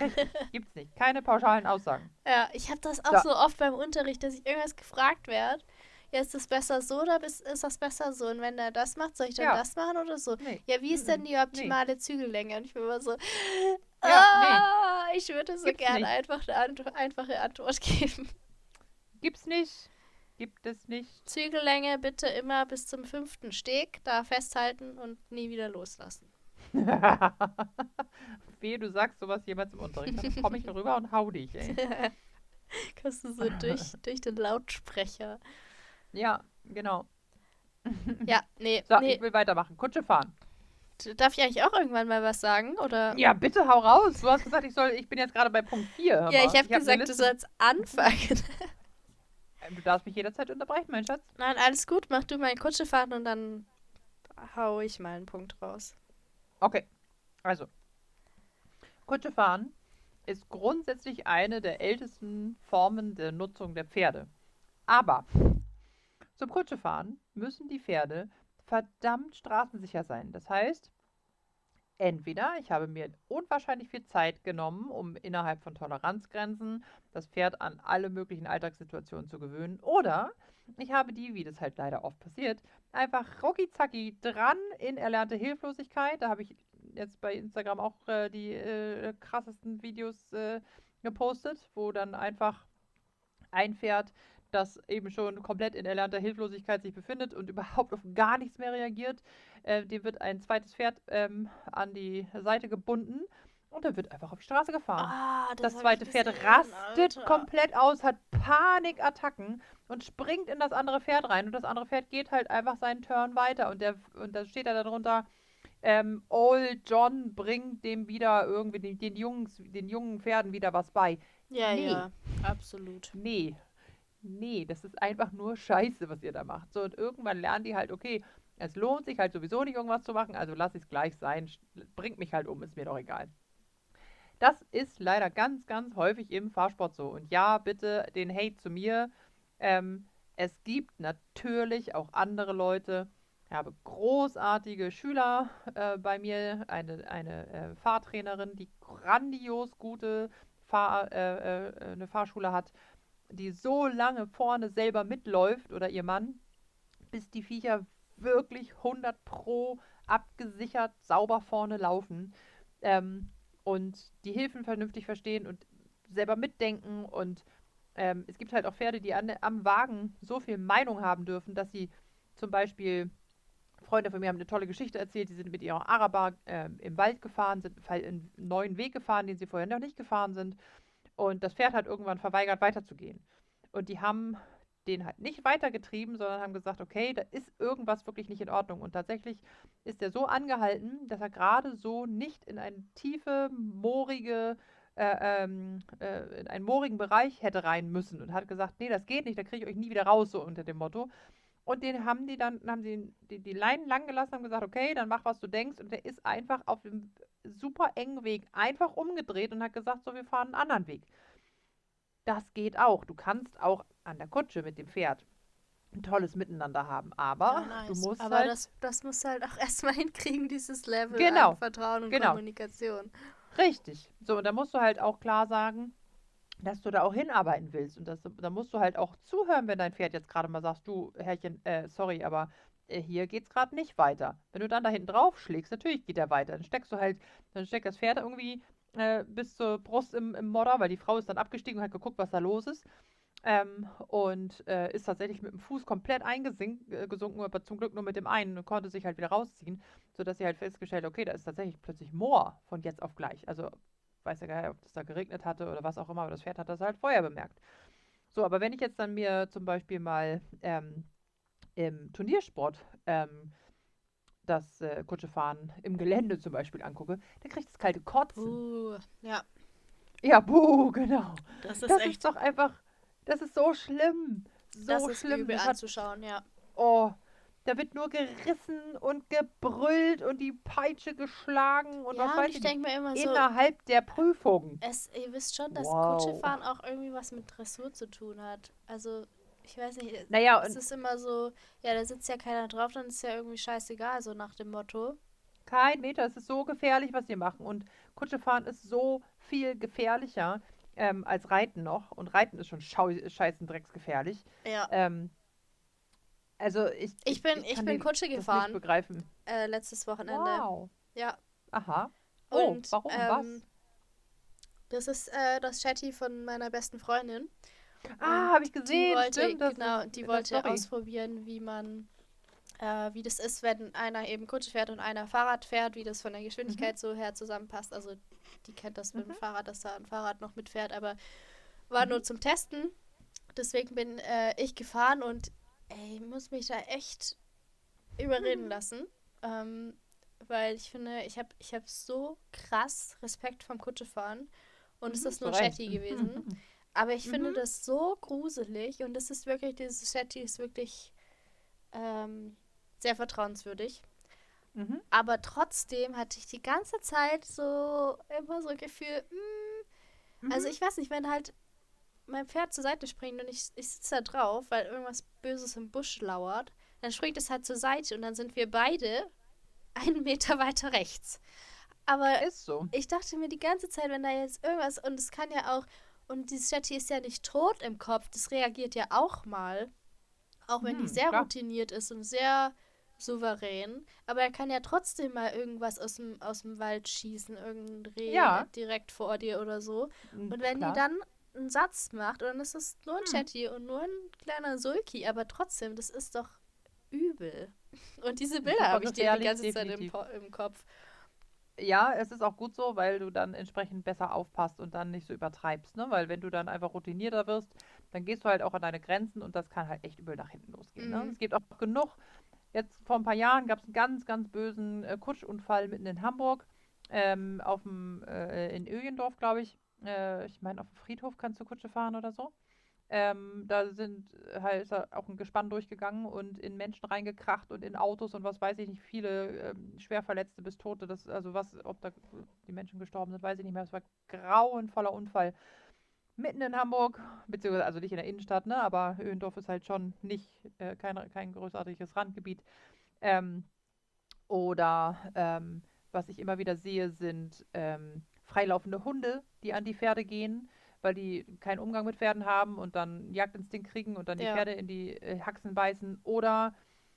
Richtig. Gibt's nicht. Keine pauschalen Aussagen.
Ja, ich habe das auch
So.
so oft beim Unterricht, dass ich irgendwas gefragt werde. Ja, ist das besser so oder bis- ist das besser so? Und wenn er das macht, soll ich dann
Ja.
das machen oder so?
Nee.
Ja, wie ist denn die optimale Zügellänge? Und ich bin immer so,
Ja,
ah, ich würde so gerne einfach eine Ant einfache Antwort geben.
Gibt's nicht. gibt es nicht.
Zügellänge bitte immer bis zum fünften Steg, da festhalten und nie wieder loslassen.
Wehe, du sagst sowas jemals im Unterricht, dann komme ich rüber und hau dich, ey.
Kannst du so durch, durch den Lautsprecher.
Ja, genau.
Ja, nee,
So,
nee.
ich will weitermachen. Kutsche fahren.
Darf ich eigentlich auch irgendwann mal was sagen? Oder?
Ja, bitte hau raus. Du hast gesagt, ich soll, ich bin jetzt gerade bei Punkt 4.
Ja, ich habe
hab
gesagt, du sollst anfangen.
Du darfst mich jederzeit unterbrechen, mein Schatz.
Nein, alles gut, mach du mal Kutsche fahren und dann hau ich mal einen Punkt raus.
Okay, also. Kutsche fahren ist grundsätzlich eine der ältesten Formen der Nutzung der Pferde. Aber zum Kutschefahren müssen die Pferde verdammt straßensicher sein. Das heißt, entweder ich habe mir unwahrscheinlich viel Zeit genommen, um innerhalb von Toleranzgrenzen das Pferd an alle möglichen Alltagssituationen zu gewöhnen, oder ich habe die, wie das halt leider oft passiert, einfach rucki dran in erlernte Hilflosigkeit. Da habe ich jetzt bei Instagram auch äh, die äh, krassesten Videos äh, gepostet, wo dann einfach ein Pferd, das eben schon komplett in erlernter Hilflosigkeit sich befindet und überhaupt auf gar nichts mehr reagiert, äh, dem wird ein zweites Pferd ähm, an die Seite gebunden und er wird einfach auf die Straße gefahren.
Ah,
Das
hab
zweite Pferd rastet
Alter.
komplett aus, hat Panikattacken und springt in das andere Pferd rein. Und das andere Pferd geht halt einfach seinen Turn weiter. Und, der, und da steht da darunter, ähm, Old John bringt dem wieder irgendwie, den, den, Jungs, den jungen Pferden wieder was bei.
Ja,
Nee.
ja, absolut.
Nee. Nee, das ist einfach nur Scheiße, was ihr da macht. So, und irgendwann lernen die halt, okay, es lohnt sich halt sowieso nicht, irgendwas zu machen, also lass ich es gleich sein. Bringt mich halt um, ist mir doch egal. Das ist leider ganz, ganz häufig im Fahrsport so. Und ja, bitte den Hate zu mir. Ähm, es gibt natürlich auch andere Leute. Ich habe großartige Schüler äh, bei mir, eine, eine äh, Fahrtrainerin, die grandios gute Fahr, äh, äh, eine Fahrschule hat, die so lange vorne selber mitläuft oder ihr Mann, bis die Viecher wirklich 100 pro abgesichert sauber vorne laufen ähm, und die Hilfen vernünftig verstehen und selber mitdenken und ähm, es gibt halt auch Pferde, die an, am Wagen so viel Meinung haben dürfen, dass sie zum Beispiel Freunde von mir haben eine tolle Geschichte erzählt, die sind mit ihrer Araber äh, im Wald gefahren, sind einen neuen Weg gefahren, den sie vorher noch nicht gefahren sind und das Pferd hat irgendwann verweigert weiterzugehen und die haben den halt nicht weitergetrieben, sondern haben gesagt, okay, da ist irgendwas wirklich nicht in Ordnung. Und tatsächlich ist er so angehalten, dass er gerade so nicht in eine tiefe, moorige, äh, ähm, äh, in einen moorigen Bereich hätte rein müssen und hat gesagt, nee, das geht nicht, da kriege ich euch nie wieder raus, so unter dem Motto. Und den haben die dann, haben sie die, die Leinen lang gelassen, haben gesagt, okay, dann mach, was du denkst. Und der ist einfach auf dem super engen Weg einfach umgedreht und hat gesagt, so, wir fahren einen anderen Weg. Das geht auch. Du kannst auch an der Kutsche mit dem Pferd ein tolles Miteinander haben. Aber
Ja, nice.
du musst
Aber
halt.
das, das musst du halt auch erstmal hinkriegen, dieses Level
Genau.
an Vertrauen und
Genau.
Kommunikation.
Richtig. So, und da musst du halt auch klar sagen, dass du da auch hinarbeiten willst. Und das, da musst du halt auch zuhören, wenn dein Pferd jetzt gerade mal sagst, du, Herrchen, äh, sorry, aber äh, hier geht's gerade nicht weiter. Wenn du dann da hinten drauf schlägst, natürlich geht er weiter. Dann steckst du halt, dann steckt das Pferd irgendwie äh, bis zur Brust im, im Modder, weil die Frau ist dann abgestiegen und hat geguckt, was da los ist. Ähm, und äh, ist tatsächlich mit dem Fuß komplett eingesunken, äh, aber zum Glück nur mit dem einen und konnte sich halt wieder rausziehen, sodass sie halt festgestellt, okay, da ist tatsächlich plötzlich Moor von jetzt auf gleich. Also weiß ja gar nicht, ob es da geregnet hatte oder was auch immer, aber das Pferd hat das halt vorher bemerkt. So, aber wenn ich jetzt dann mir zum Beispiel mal ähm, im Turniersport ähm, das äh, Kutschefahren im Gelände zum Beispiel angucke, dann kriegt es kalte Kotzen.
Uh, ja,
Ja, buh, genau.
das ist
Das
echt,
ist doch einfach, das ist so schlimm. So
das ist
schlimm.
übel
hat,
anzuschauen, ja.
oh, da wird nur gerissen und gebrüllt und die Peitsche geschlagen und
ja,
was weiß
ich denke mir immer so,
innerhalb der Prüfung.
es, ihr wisst schon, dass
Wow.
Kutschefahren auch irgendwie was mit Dressur zu tun hat. Also, ich weiß nicht,
Naja,
es ist immer so, ja, da sitzt ja keiner drauf, dann ist ja irgendwie scheißegal, so nach dem Motto.
kein Meter, es ist so gefährlich, was sie machen. Und Kutschefahren ist so viel gefährlicher ähm, als Reiten noch. Und Reiten ist schon schau scheißen drecksgefährlich.
Ja.
Ähm, also ich,
Ich bin- ich
kann
bin Kutsche gefahren.
begreifen.
Äh, letztes Wochenende.
Wow.
Ja.
Aha. Oh,
Und,
warum?
ähm,
was?
Das ist äh, das Chatty von meiner besten Freundin.
Ah, habe ich gesehen.
Die wollte,
stimmt,
genau, die wollte ausprobieren, wie man, äh, wie das ist, wenn einer eben Kutsche fährt und einer Fahrrad fährt, wie das von der Geschwindigkeit so her zusammenpasst. Also die kennt das mit dem
Mhm.
Fahrrad, dass da ein Fahrrad noch mitfährt, aber war nur zum Testen. Deswegen bin äh, ich gefahren und ey, muss mich da echt überreden lassen. Ähm, weil ich finde, ich habe ich hab so krass Respekt vom Kutschefahren. Und es
Mhm,
ist nur. Shetty gewesen. Aber ich finde
Mhm.
das so gruselig und das ist wirklich, dieses Shetty ist wirklich ähm, sehr vertrauenswürdig.
Mhm.
Aber trotzdem hatte ich die ganze Zeit so immer so ein Gefühl, mm, also
Mhm.
ich weiß nicht, wenn halt mein Pferd zur Seite springt und ich, ich sitze da drauf, weil irgendwas Böses im Busch lauert, dann springt es halt zur Seite und dann sind wir beide einen Meter weiter rechts. Aber
Ist so.
ich dachte mir die ganze Zeit, wenn da jetzt irgendwas, und es kann ja auch, und dieses Shetty ist ja nicht tot im Kopf, das reagiert ja auch mal. Auch wenn die
Hm,
sehr
klar.
routiniert ist und sehr souverän. Aber er kann ja trotzdem mal irgendwas aus dem, aus dem Wald schießen, irgendein Reh
Ja.
direkt vor dir oder so.
Mhm,
Und wenn
klar.
die dann einen Satz macht, und dann ist es nur ein
Hm.
Shetty und nur ein kleiner Sulki, aber trotzdem, das ist doch übel. Und diese Bilder habe ich dir die ganze Zeit im,
definitiv.
Im Kopf.
Ja, es ist auch gut so, weil du dann entsprechend besser aufpasst und dann nicht so übertreibst, ne? Weil wenn du dann einfach routinierter wirst, dann gehst du halt auch an deine Grenzen und das kann halt echt übel nach hinten losgehen. Ne?
Mhm.
Es gibt auch genug. Jetzt vor ein paar Jahren gab es einen ganz, ganz bösen äh, Kutschunfall mitten in Hamburg, ähm, auf dem, äh, in Öjendorf, glaube ich. Äh, ich meine, auf dem Friedhof kannst du Kutsche fahren oder so. Ähm, da sind halt ist da auch ein Gespann durchgegangen und in Menschen reingekracht und in Autos und was weiß ich nicht, viele ähm, Schwerverletzte bis Tote. Das, also was, ob da die Menschen gestorben sind, weiß ich nicht mehr. Es war grauenvoller Unfall. Mitten in Hamburg, beziehungsweise also nicht in der Innenstadt, ne? Aber Öhendorf ist halt schon nicht äh, kein, kein großartiges Randgebiet. Ähm, oder ähm, was ich immer wieder sehe, sind ähm, freilaufende Hunde, die an die Pferde gehen, weil die keinen Umgang mit Pferden haben und dann Jagdinstinkt kriegen und dann die
Ja.
Pferde in die äh, Haxen beißen. Oder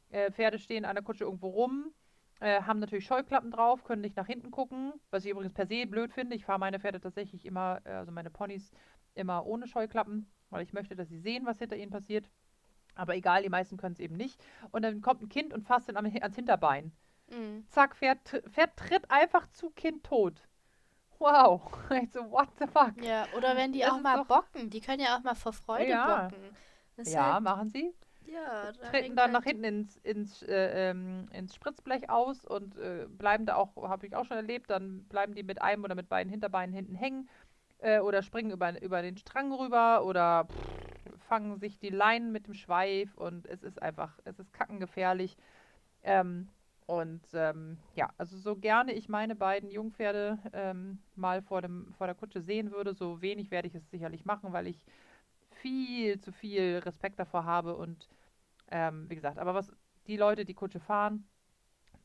äh, Pferde stehen an der Kutsche irgendwo rum, äh, haben natürlich Scheuklappen drauf, können nicht nach hinten gucken, was ich übrigens per se blöd finde. Ich fahre meine Pferde tatsächlich immer, äh, also meine Ponys, immer ohne Scheuklappen, weil ich möchte, dass sie sehen, was hinter ihnen passiert. Aber egal, die meisten können es eben nicht. Und dann kommt ein Kind und fasst ihn am, ans Hinterbein.
Mhm.
Zack, Pferd, Pferd tritt einfach zu Kind tot. Wow. Ich so, what the fuck?
Ja, oder wenn die
Das
auch mal
doch-
bocken. Die können ja auch mal vor Freude
Ja.
bocken. Das
Ja,
halt,
machen sie.
ja da
Treten dann nach
halt-
hinten ins, ins, äh, ähm, ins Spritzblech aus und äh, bleiben da auch, habe ich auch schon erlebt, dann bleiben die mit einem oder mit beiden Hinterbeinen hinten hängen äh, oder springen über, über den Strang rüber oder pff, fangen sich die Leinen mit dem Schweif und es ist einfach, es ist kackengefährlich. Ähm, und ähm, ja, also so gerne ich meine beiden Jungpferde ähm, mal vor, dem, vor der Kutsche sehen würde, so wenig werde ich es sicherlich machen, weil ich viel zu viel Respekt davor habe und ähm, wie gesagt, aber was die Leute, die Kutsche fahren,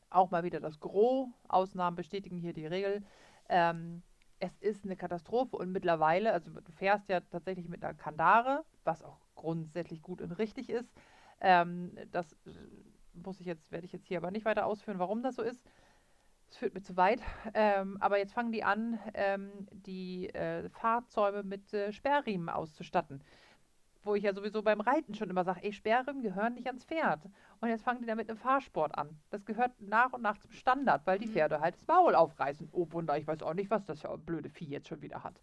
auch mal wieder das Gros, Ausnahmen bestätigen hier die Regel. Ähm, es ist eine Katastrophe und mittlerweile, also du fährst ja tatsächlich mit einer Kandare, was auch grundsätzlich gut und richtig ist. Ähm, das muss ich jetzt, werde ich jetzt hier aber nicht weiter ausführen, warum das so ist. Es führt mir zu weit. Ähm, aber jetzt fangen die an, ähm, die äh, Fahrzeuge mit äh, Sperrriemen auszustatten wo ich ja sowieso beim Reiten schon immer sage, ey, Sperrriemen gehören nicht ans Pferd. Und jetzt fangen die damit im Fahrsport an. Das gehört nach und nach zum Standard, weil die
Mhm.
Pferde halt das Maul aufreißen. Oh Wunder, ich weiß auch nicht, was das für ein blöde Vieh jetzt schon wieder hat.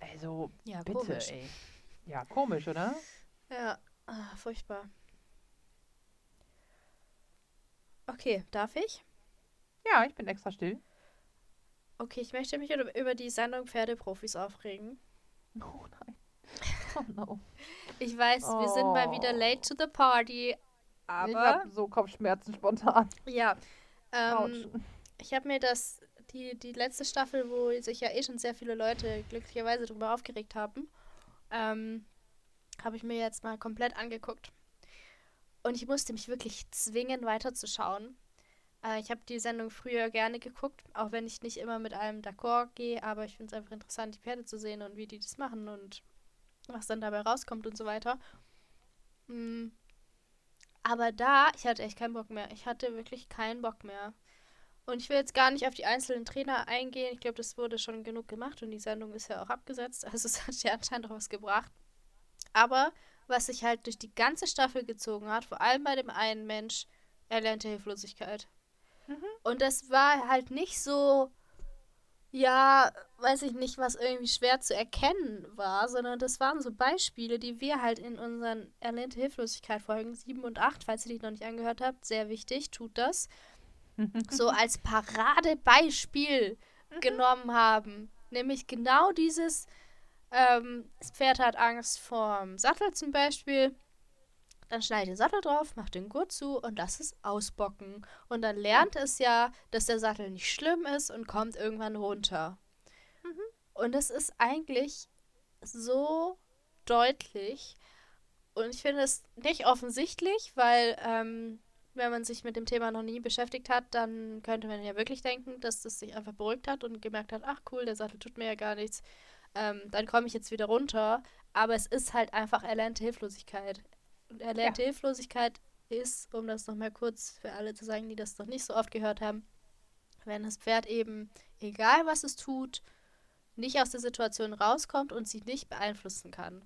Also,
Ja,
bitte,
komisch.
ey. Ja, komisch, oder?
Ja, ah, furchtbar. Okay, darf ich?
Ja, ich bin extra still.
Okay, ich möchte mich über die Sendung Pferdeprofis aufregen.
Oh nein. Oh no.
Ich weiß, wir sind mal wieder
Oh.
late to the party,
ich
aber
habe so Kopfschmerzen spontan.
ja, ähm, ich habe mir das, die, die letzte Staffel, wo sich ja eh schon sehr viele Leute glücklicherweise darüber aufgeregt haben, ähm, habe ich mir jetzt mal komplett angeguckt. Und ich musste mich wirklich zwingen, weiterzuschauen. Äh, ich habe die Sendung früher gerne geguckt, auch wenn ich nicht immer mit allem d'accord gehe, aber ich finde es einfach interessant, die Pferde zu sehen und wie die das machen und was dann dabei rauskommt und so weiter. Mm. Aber da, ich hatte echt keinen Bock mehr. Ich hatte wirklich keinen Bock mehr. Und ich will jetzt gar nicht auf die einzelnen Trainer eingehen. Ich glaube, das wurde schon genug gemacht und die Sendung ist ja auch abgesetzt. Also es hat ja anscheinend auch was gebracht. Aber was sich halt durch die ganze Staffel gezogen hat, vor allem bei dem einen Mensch, er lernte Hilflosigkeit. Mhm. Und das war halt nicht so, ja, weiß ich nicht, was irgendwie schwer zu erkennen war, sondern das waren so Beispiele, die wir halt in unseren erlernte Hilflosigkeit Folgen 7 und 8, falls ihr die noch nicht angehört habt, sehr wichtig, tut das, so als Paradebeispiel mhm. genommen haben. Nämlich genau dieses, ähm, das Pferd hat Angst vorm Sattel zum Beispiel. Dann schneide den Sattel drauf, macht den Gurt zu und lass es ausbocken. Und dann lernt es ja, dass der Sattel nicht schlimm ist und kommt irgendwann runter. Mhm. Und das ist eigentlich so deutlich. Und ich finde es nicht offensichtlich, weil ähm, wenn man sich mit dem Thema noch nie beschäftigt hat, dann könnte man ja wirklich denken, dass das sich einfach beruhigt hat und gemerkt hat, ach cool, der Sattel tut mir ja gar nichts. Ähm, dann komme ich jetzt wieder runter. Aber es ist halt einfach erlernte Hilflosigkeit. Und erlernte ja. Hilflosigkeit ist, um das nochmal kurz für alle zu sagen, die das noch nicht so oft gehört haben, wenn das Pferd eben, egal was es tut, nicht aus der Situation rauskommt und sie nicht beeinflussen kann.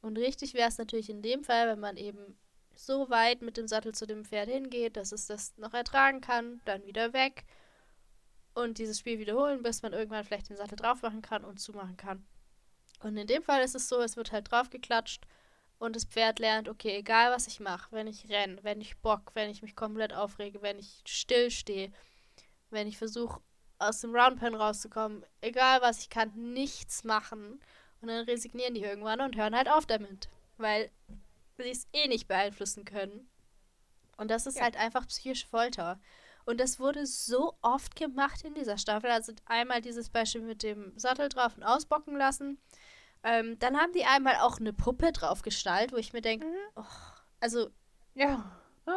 Und richtig wäre es natürlich in dem Fall, wenn man eben so weit mit dem Sattel zu dem Pferd hingeht, dass es das noch ertragen kann, dann wieder weg und dieses Spiel wiederholen, bis man irgendwann vielleicht den Sattel drauf machen kann und zumachen kann. Und in dem Fall ist es so, es wird halt drauf geklatscht und das Pferd lernt, okay, egal was ich mache, wenn ich renne, wenn ich bock, wenn ich mich komplett aufrege, wenn ich still stehe, wenn ich versuche aus dem Roundpen rauszukommen, egal was ich kann, nichts machen und dann resignieren die irgendwann und hören halt auf damit, weil sie es eh nicht beeinflussen können. Und das ist ja. halt einfach psychische Folter. Und das wurde so oft gemacht in dieser Staffel. Also einmal dieses Beispiel mit dem Sattel drauf und ausbocken lassen. Ähm, dann haben die einmal auch eine Puppe drauf gestaltet, wo ich mir denke, mhm. oh, also ja.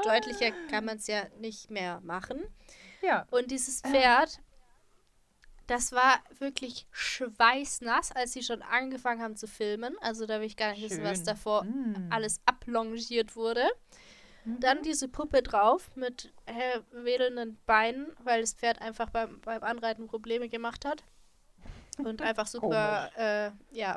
deutlicher kann man es ja nicht mehr machen. Ja. Und dieses Pferd, das war wirklich schweißnass, als sie schon angefangen haben zu filmen. Also da will ich gar nicht Schön. wissen, was davor mm. alles ablongiert wurde. Mhm. Dann diese Puppe drauf mit äh, wedelnden Beinen, weil das Pferd einfach beim, beim Anreiten Probleme gemacht hat. Und einfach super, äh, ja.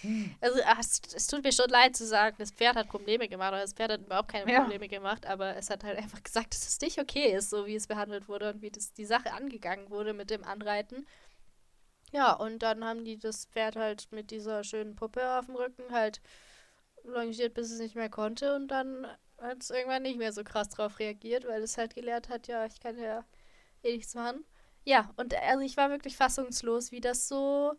Hm. Also ach, es, es, tut mir schon leid zu sagen, das Pferd hat Probleme gemacht, oder das Pferd hat überhaupt keine ja. Probleme gemacht, aber es hat halt einfach gesagt, dass es nicht okay ist, so wie es behandelt wurde und wie das, die Sache angegangen wurde mit dem Anreiten. Ja, und dann haben die das Pferd halt mit dieser schönen Puppe auf dem Rücken halt longiert, bis es nicht mehr konnte und dann hat es irgendwann nicht mehr so krass drauf reagiert, weil es halt gelehrt hat, ja, ich kann ja eh nichts machen. Ja, und also ich war wirklich fassungslos, wie das so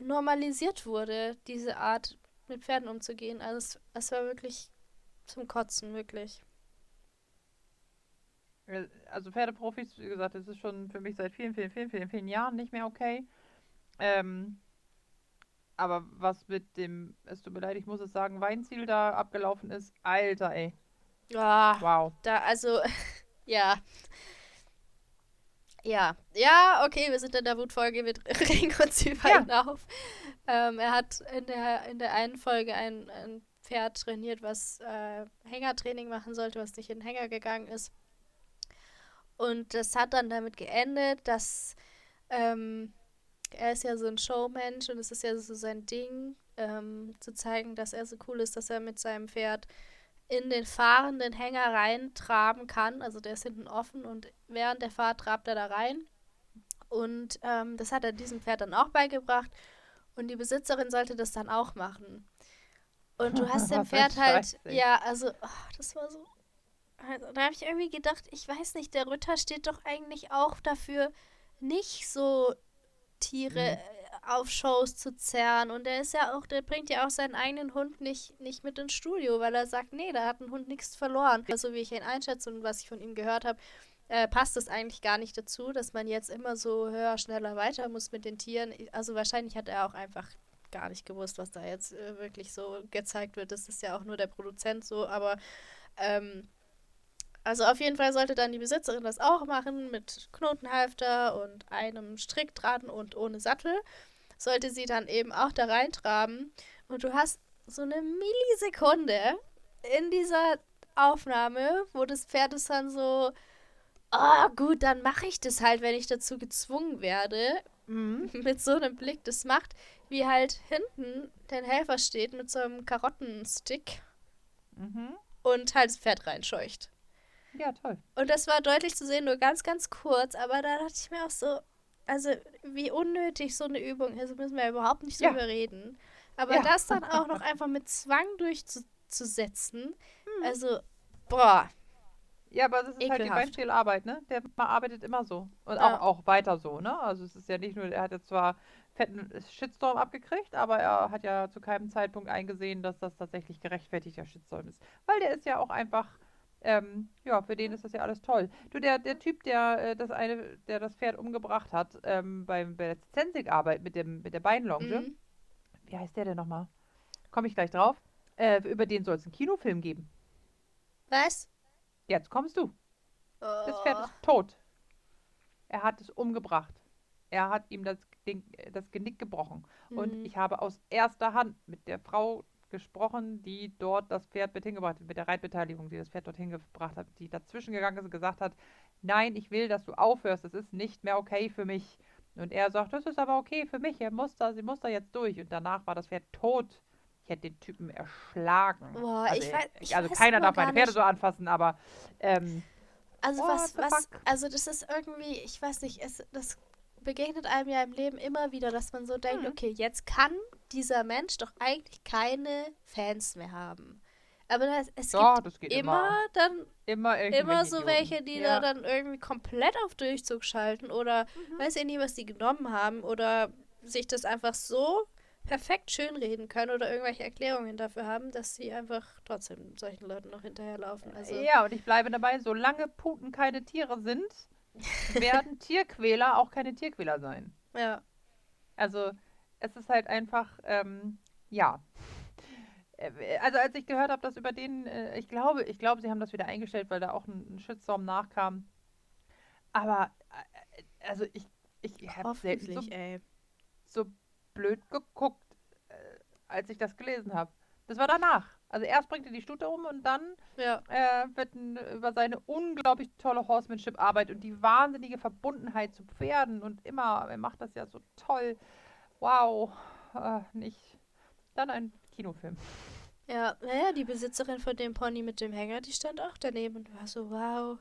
normalisiert wurde, diese Art mit Pferden umzugehen. Also es, es war wirklich zum Kotzen, wirklich.
Also Pferdeprofis, wie gesagt, das ist schon für mich seit vielen, vielen, vielen, vielen, vielen Jahren nicht mehr okay. Ähm, aber was mit dem, es tut mir leid, ich muss es sagen, Weinziel da abgelaufen ist, Alter, ey.
Ah, wow. Da, also, ja. Ja, ja, okay, wir sind in der Wutfolge, wir regen uns über ja. ihn auf. Ähm, er hat in der, in der einen Folge ein, ein Pferd trainiert, was äh, Hängertraining machen sollte, was nicht in den Hänger gegangen ist. Und das hat dann damit geendet, dass ähm, er ist ja so ein Showmensch und es ist ja so sein Ding, ähm, zu zeigen, dass er so cool ist, dass er mit seinem Pferd in den fahrenden Hänger reintraben kann. Also der ist hinten offen und während der Fahrt trabt er da rein. Und ähm, das hat er diesem Pferd dann auch beigebracht. Und die Besitzerin sollte das dann auch machen. Und du hast dem Pferd halt, ja, also, oh, das war so. Also, da habe ich irgendwie gedacht, ich weiß nicht, der Ritter steht doch eigentlich auch dafür, nicht so Tiere mhm auf Shows zu zerren. Und der ist ja auch, der bringt ja auch seinen eigenen Hund nicht, nicht mit ins Studio, weil er sagt, nee, da hat ein Hund nichts verloren. Also wie ich ihn einschätze und was ich von ihm gehört habe, äh, passt es eigentlich gar nicht dazu, dass man jetzt immer so höher, schneller weiter muss mit den Tieren. Also wahrscheinlich hat er auch einfach gar nicht gewusst, was da jetzt äh, wirklich so gezeigt wird. Das ist ja auch nur der Produzent so, aber ähm, also auf jeden Fall sollte dann die Besitzerin das auch machen mit Knotenhalfter und einem Strickdraht und ohne Sattel sollte sie dann eben auch da reintraben. Und du hast so eine Millisekunde in dieser Aufnahme, wo das Pferd ist dann so, oh gut, dann mache ich das halt, wenn ich dazu gezwungen werde. Mhm. Mit so einem Blick das macht, wie halt hinten der Helfer steht mit so einem Karottenstick
Mhm.
und halt das Pferd reinscheucht.
Ja, toll.
Und das war deutlich zu sehen, nur ganz, ganz kurz. Aber da dachte ich mir auch so, also wie unnötig so eine Übung ist, müssen wir überhaupt nicht
Ja.
drüber reden. Aber
Ja.
das dann auch noch einfach mit Zwang durchzusetzen,
Hm.
also, boah,
Ja, aber das ist halt die
Ekelhaft.
Beinstellarbeit, ne? Der arbeitet immer so. Und
Ja.
auch, auch weiter so, ne? Also es ist ja nicht nur, er hat jetzt zwar fetten Shitstorm abgekriegt, aber er hat ja zu keinem Zeitpunkt eingesehen, dass das tatsächlich gerechtfertigter Shitstorm ist. Weil der ist ja auch einfach, ähm, ja, für den ist das ja alles toll. Du, der, der Typ, der äh, das eine, der das Pferd umgebracht hat, ähm, beim, bei der Zensig-Arbeit mit dem, mit der Beinlonge,
mhm.
wie heißt der denn nochmal? Komme ich gleich drauf. Äh, über den soll es einen Kinofilm geben.
was?
Jetzt kommst du. Das Pferd
Oh.
ist tot. Er hat es umgebracht. Er hat ihm das, Ding, das Genick gebrochen. Und
Mhm.
ich habe aus erster Hand mit der Frau gesprochen, die dort das Pferd mit hingebracht hat, mit der Reitbeteiligung, die das Pferd dort hingebracht hat, die dazwischen gegangen ist und gesagt hat, nein, ich will, dass du aufhörst, das ist nicht mehr okay für mich. Und er sagt, das ist aber okay für mich, er muss da, sie muss da jetzt durch. Und danach war das Pferd tot. Ich hätte den Typen erschlagen.
Boah,
also,
ich weiß- ich
also
weiß
keiner darf meine Pferde
nicht-
so anfassen, aber ähm,
Also
What
was, was, also das ist irgendwie, ich weiß nicht, es, das begegnet einem ja im Leben immer wieder, dass man so denkt,
Mhm.
okay, jetzt kann dieser Mensch doch eigentlich keine Fans mehr haben. Aber das, es
ja,
gibt immer,
immer.
dann
Immer,
immer so welche, die
ja.
da dann irgendwie komplett auf Durchzug schalten oder
Mhm.
weiß ich nie, was die genommen haben oder sich das einfach so perfekt schönreden können oder irgendwelche Erklärungen dafür haben, dass sie einfach trotzdem solchen Leuten noch hinterherlaufen. Also,
Ja, und ich bleibe dabei, solange Puten keine Tiere sind, werden Tierquäler auch keine Tierquäler sein.
ja.
Also es ist halt einfach, ähm, ja. Also als ich gehört habe, dass über den, äh, ich glaube, ich glaube, sie haben das wieder eingestellt, weil da auch ein, ein Shitstorm nachkam. Aber äh, also ich, ich habe selten so,
ey.
so blöd geguckt, äh, als ich das gelesen habe. Das war danach. Also erst bringt er die Stute um und dann
Ja.
äh, wird ein, über seine unglaublich tolle Horsemanship-Arbeit und die wahnsinnige Verbundenheit zu Pferden und immer, er macht das ja so toll. Wow. Äh, nicht. Dann ein Kinofilm.
Ja, naja, die Besitzerin von dem Pony mit dem Hänger, die stand auch daneben und war so, wow,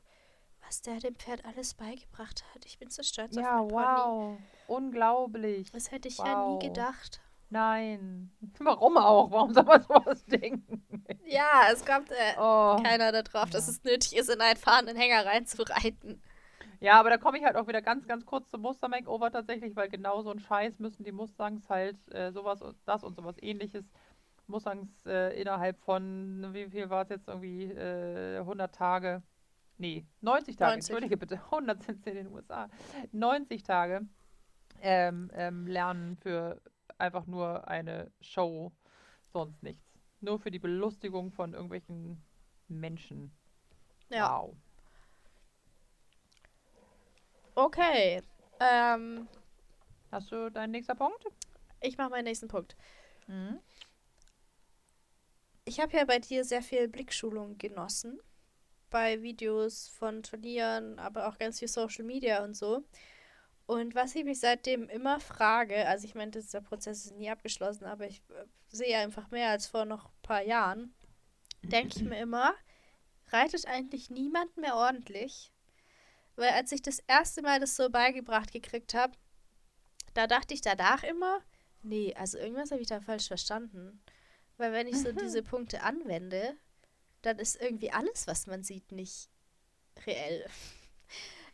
was der dem Pferd alles beigebracht hat. Ich bin so stolz
Ja,
auf mein Pony.
wow. Unglaublich.
Das hätte ich ja nie
Wow.
gedacht.
Nein. Warum auch? Warum soll man sowas denken?
Ja, es kommt äh,
Oh.
keiner darauf, dass
Ja.
es nötig ist, in einen fahrenden Hänger reinzureiten.
Ja, aber da komme ich halt auch wieder ganz, ganz kurz zum Muster-Makeover tatsächlich, weil genau so ein Scheiß müssen die Mustangs halt äh, sowas und das und sowas ähnliches. Mustangs äh, innerhalb von, wie viel war es jetzt irgendwie, äh, 100 Tage, nee, 90 Tage,
90.
entschuldige bitte, 100 sind in den USA, 90 Tage ähm, ähm, lernen für einfach nur eine Show, sonst nichts. Nur für die Belustigung von irgendwelchen Menschen.
Ja.
Wow.
Okay. Ähm,
Hast du deinen nächster Punkt?
ich mache meinen nächsten Punkt.
Mhm.
Ich habe ja bei dir sehr viel Blickschulung genossen. Bei Videos von Turnieren, aber auch ganz viel Social Media und so. Und was ich mich seitdem immer frage, also ich meine, dieser Prozess ist nie abgeschlossen, aber ich äh, sehe einfach mehr als vor noch ein paar Jahren, denke ich mir immer, reitet eigentlich niemand mehr ordentlich? Weil als ich das erste Mal das so beigebracht gekriegt habe, da dachte ich danach immer, nee, also irgendwas habe ich da falsch verstanden. Weil wenn ich so diese Punkte anwende, dann ist irgendwie alles, was man sieht, nicht reell.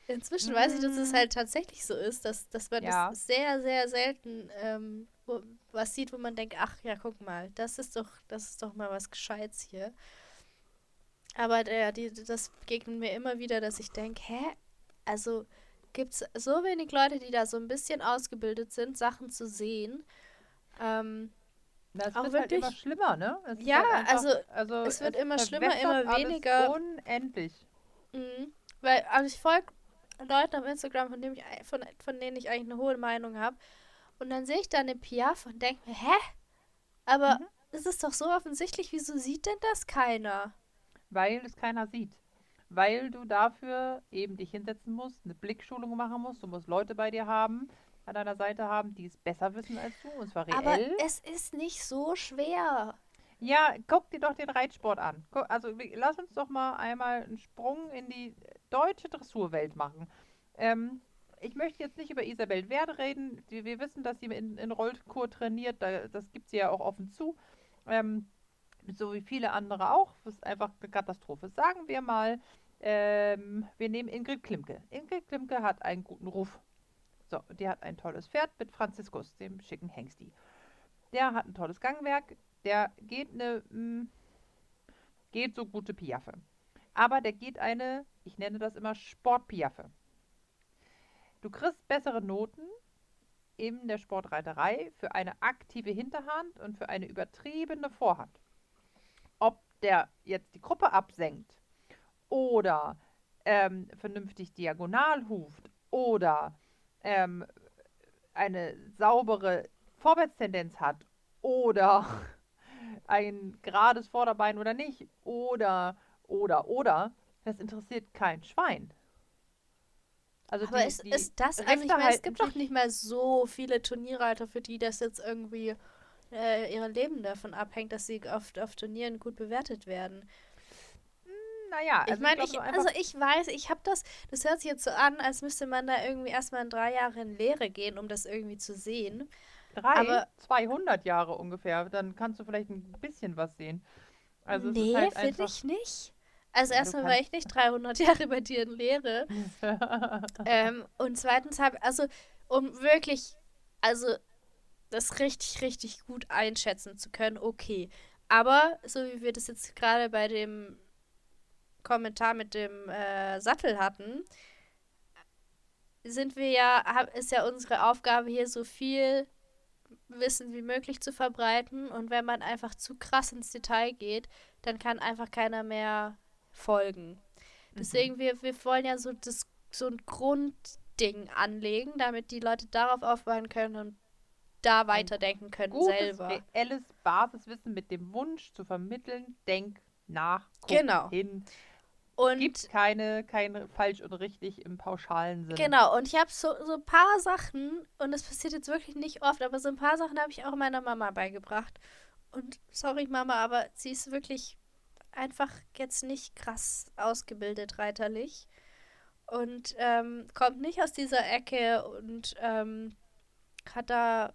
Inzwischen weiß ich, dass es
Mm.
halt tatsächlich so ist, dass, dass man
Ja.
das sehr, sehr selten ähm, wo, was sieht, wo man denkt, ach ja, guck mal, das ist doch, das ist doch mal was Gescheites hier. Aber der, die, das begegnet mir immer wieder, dass ich denke, hä? Also gibt es so wenig Leute, die da so ein bisschen ausgebildet sind, Sachen zu sehen. Ähm,
Na, es
Auch
wird halt immer
wirklich?
schlimmer, ne? Es
Ja,
halt einfach,
also,
also
es wird immer schlimmer, immer weniger.
Unendlich.
Mhm. Weil, also ich folge Leuten auf Instagram, von, dem ich, von, von denen ich eigentlich eine hohe Meinung habe. Und dann sehe ich da eine Piaf und denke mir, hä? Aber
Mhm.
es ist doch so offensichtlich, wieso sieht denn das keiner?
Weil es keiner sieht. Weil du dafür eben dich hinsetzen musst, eine Blickschulung machen musst, du musst Leute bei dir haben, an deiner Seite haben, die es besser wissen als du, und zwar reell.
Aber es ist nicht so schwer.
Ja, guck dir doch den Reitsport an. Guck, also lass uns doch mal einmal einen Sprung in die deutsche Dressurwelt machen. Ähm, ich möchte jetzt nicht über Isabel Werde reden. Wir wissen, dass sie in, in Rollkur trainiert. Da, das gibt sie ja auch offen zu. Ähm, so wie viele andere auch. Das ist einfach eine Katastrophe. Sagen wir mal, ähm, wir nehmen Ingrid Klimke. Ingrid Klimke hat einen guten Ruf. So, die hat ein tolles Pferd mit Franziskus, dem schicken Hengsti. Der hat ein tolles Gangwerk. Der geht eine, mh, geht so gute Piaffe. Aber der geht eine, ich nenne das immer Sportpiaffe. Du kriegst bessere Noten in der Sportreiterei für eine aktive Hinterhand und für eine übertriebene Vorhand. Ob der jetzt die Gruppe absenkt oder ähm, vernünftig diagonal huft oder ähm, eine saubere Vorwärtstendenz hat oder ein gerades Vorderbein oder nicht oder oder oder das interessiert kein Schwein. Also
Aber
die-
ist,
die
ist das, also ich
Richter
meine, es gibt doch nicht mal so viele Turnierreiter, für die das jetzt irgendwie äh, ihr Leben davon abhängt, dass sie auf, auf Turnieren gut bewertet werden.
Naja, also
ich meine,
glaub
ich, also ich weiß, ich habe das, das hört sich jetzt so an, als müsste man da irgendwie erstmal in drei Jahre in Lehre gehen, um das irgendwie zu sehen.
drei,
aber-
200 Jahre ungefähr, dann kannst du vielleicht ein bisschen was sehen. Also
nee,
halt
finde ich nicht. Also erstmal war ich nicht 300 Jahre bei dir in Lehre. ähm, und zweitens habe, also um wirklich, also das richtig, richtig gut einschätzen zu können, okay. Aber so wie wir das jetzt gerade bei dem Kommentar mit dem äh, Sattel hatten, sind wir ja, hab, ist ja unsere Aufgabe hier so viel Wissen wie möglich zu verbreiten. Und wenn man einfach zu krass ins Detail geht, dann kann einfach keiner mehr folgen. Deswegen, wir, wir wollen ja so, das, so ein Grundding anlegen, damit die Leute darauf aufbauen können und da weiterdenken können
gutes,
selber.
reelles Basiswissen mit dem Wunsch zu vermitteln, denk nach, guck
Genau.
hin.
Und
Gibt keine, keine falsch und richtig im pauschalen Sinne.
Genau, und ich habe so, so ein paar Sachen, und das passiert jetzt wirklich nicht oft, aber so ein paar Sachen habe ich auch meiner Mama beigebracht. Und sorry, Mama, aber sie ist wirklich einfach jetzt nicht krass ausgebildet reiterlich. Und ähm, kommt nicht aus dieser Ecke und ähm, hat da,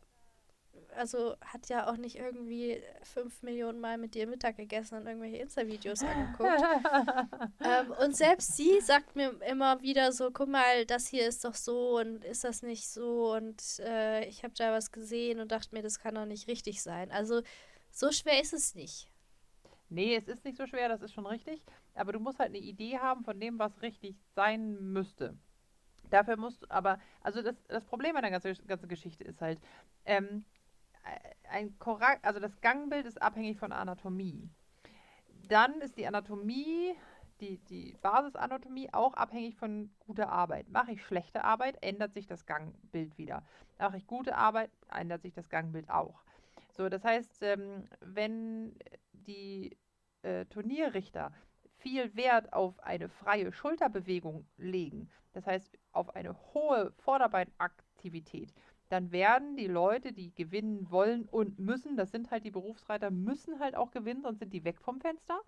also hat ja auch nicht irgendwie fünf Millionen Mal mit dir Mittag gegessen und irgendwelche Insta-Videos angeguckt. Ähm, und selbst sie sagt mir immer wieder so, guck mal, das hier ist doch so und ist das nicht so und äh, ich habe da was gesehen und dachte mir, das kann doch nicht richtig sein. Also so schwer ist es nicht.
Nee, es ist nicht so schwer, das ist schon richtig. Aber du musst halt eine Idee haben von dem, was richtig sein müsste. Dafür musst du aber, also das, das Problem an der ganzen, ganzen Geschichte ist halt, ähm, ein Korrekt, also das Gangbild ist abhängig von Anatomie. Dann ist die Anatomie, die, die Basisanatomie auch abhängig von guter Arbeit. Mache ich schlechte Arbeit, ändert sich das Gangbild wieder. Mache ich gute Arbeit, ändert sich das Gangbild auch. So, das heißt, ähm, wenn die äh, Turnierrichter viel Wert auf eine freie Schulterbewegung legen, das heißt auf eine hohe Vorderbeinaktivität, dann werden die Leute, die gewinnen wollen und müssen, das sind halt die Berufsreiter, müssen halt auch gewinnen, sonst sind die weg vom Fenster.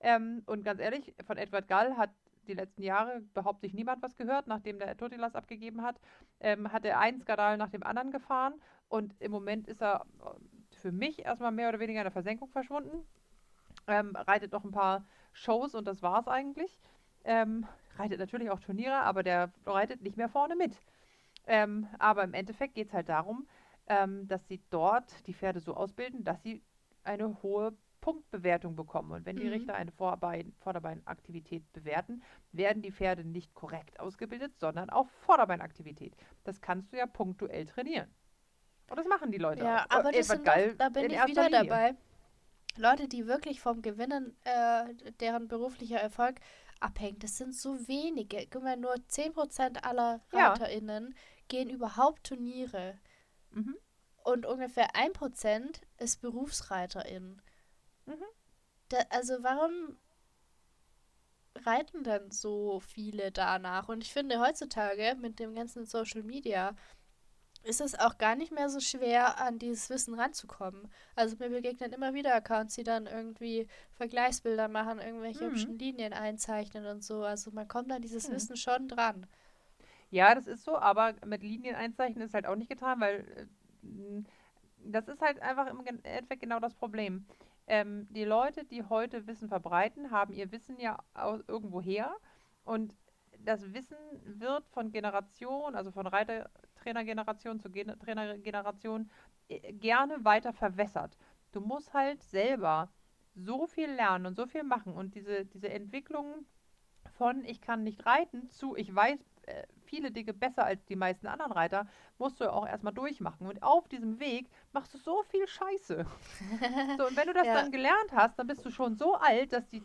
Ähm, und ganz ehrlich, von Edward Gall hat die letzten Jahre behauptet sich niemand was gehört, nachdem der Totilas abgegeben hat, ähm, hat er einen Skandal nach dem anderen gefahren und im Moment ist er für mich erstmal mehr oder weniger in der Versenkung verschwunden. Ähm, reitet noch ein paar Shows und das war's eigentlich. Ähm, reitet natürlich auch Turniere, aber der reitet nicht mehr vorne mit. Ähm, aber im Endeffekt geht es halt darum, ähm, dass sie dort die Pferde so ausbilden, dass sie eine hohe Punktbewertung bekommen. Und wenn die
Mhm.
Richter eine Vorbein, Vorderbeinaktivität bewerten, werden die Pferde nicht korrekt ausgebildet, sondern auf Vorderbeinaktivität. Das kannst du ja punktuell trainieren. Und das machen die Leute
Ja,
auch.
aber
Äh,
das sind doch, da bin
in
ich wieder
Linie.
dabei. Leute, die wirklich vom Gewinnen, äh, deren beruflicher Erfolg abhängt, das sind so wenige. Guck mal, nur 10% aller
Ja.
ReiterInnen gehen überhaupt Turniere.
Mhm.
Und ungefähr 1% ist BerufsreiterInnen.
Mhm.
Da, also warum reiten denn so viele danach? Und ich finde heutzutage mit dem ganzen Social Media ist es auch gar nicht mehr so schwer, an dieses Wissen ranzukommen. Also mir begegnen immer wieder Accounts, die dann irgendwie Vergleichsbilder machen, irgendwelche
Mhm.
hübschen Linien einzeichnen und so. Also man kommt an dieses
Mhm.
Wissen schon dran.
Ja, das ist so, aber mit Linien einzeichnen ist halt auch nicht getan, weil äh, das ist halt einfach im Endeffekt genau das Problem. Ähm, die Leute, die heute Wissen verbreiten, haben ihr Wissen ja aus irgendwo her und das Wissen wird von Generation, also von Reitertrainergeneration zu Gen Trainergeneration äh, gerne weiter verwässert. Du musst halt selber so viel lernen und so viel machen und diese, diese Entwicklung von ich kann nicht reiten zu ich weiß äh, viele Dinge besser als die meisten anderen Reiter, musst du ja auch erstmal durchmachen. Und auf diesem Weg machst du so viel Scheiße. So, und wenn du das
Ja.
dann gelernt hast, dann bist du schon so alt, dass die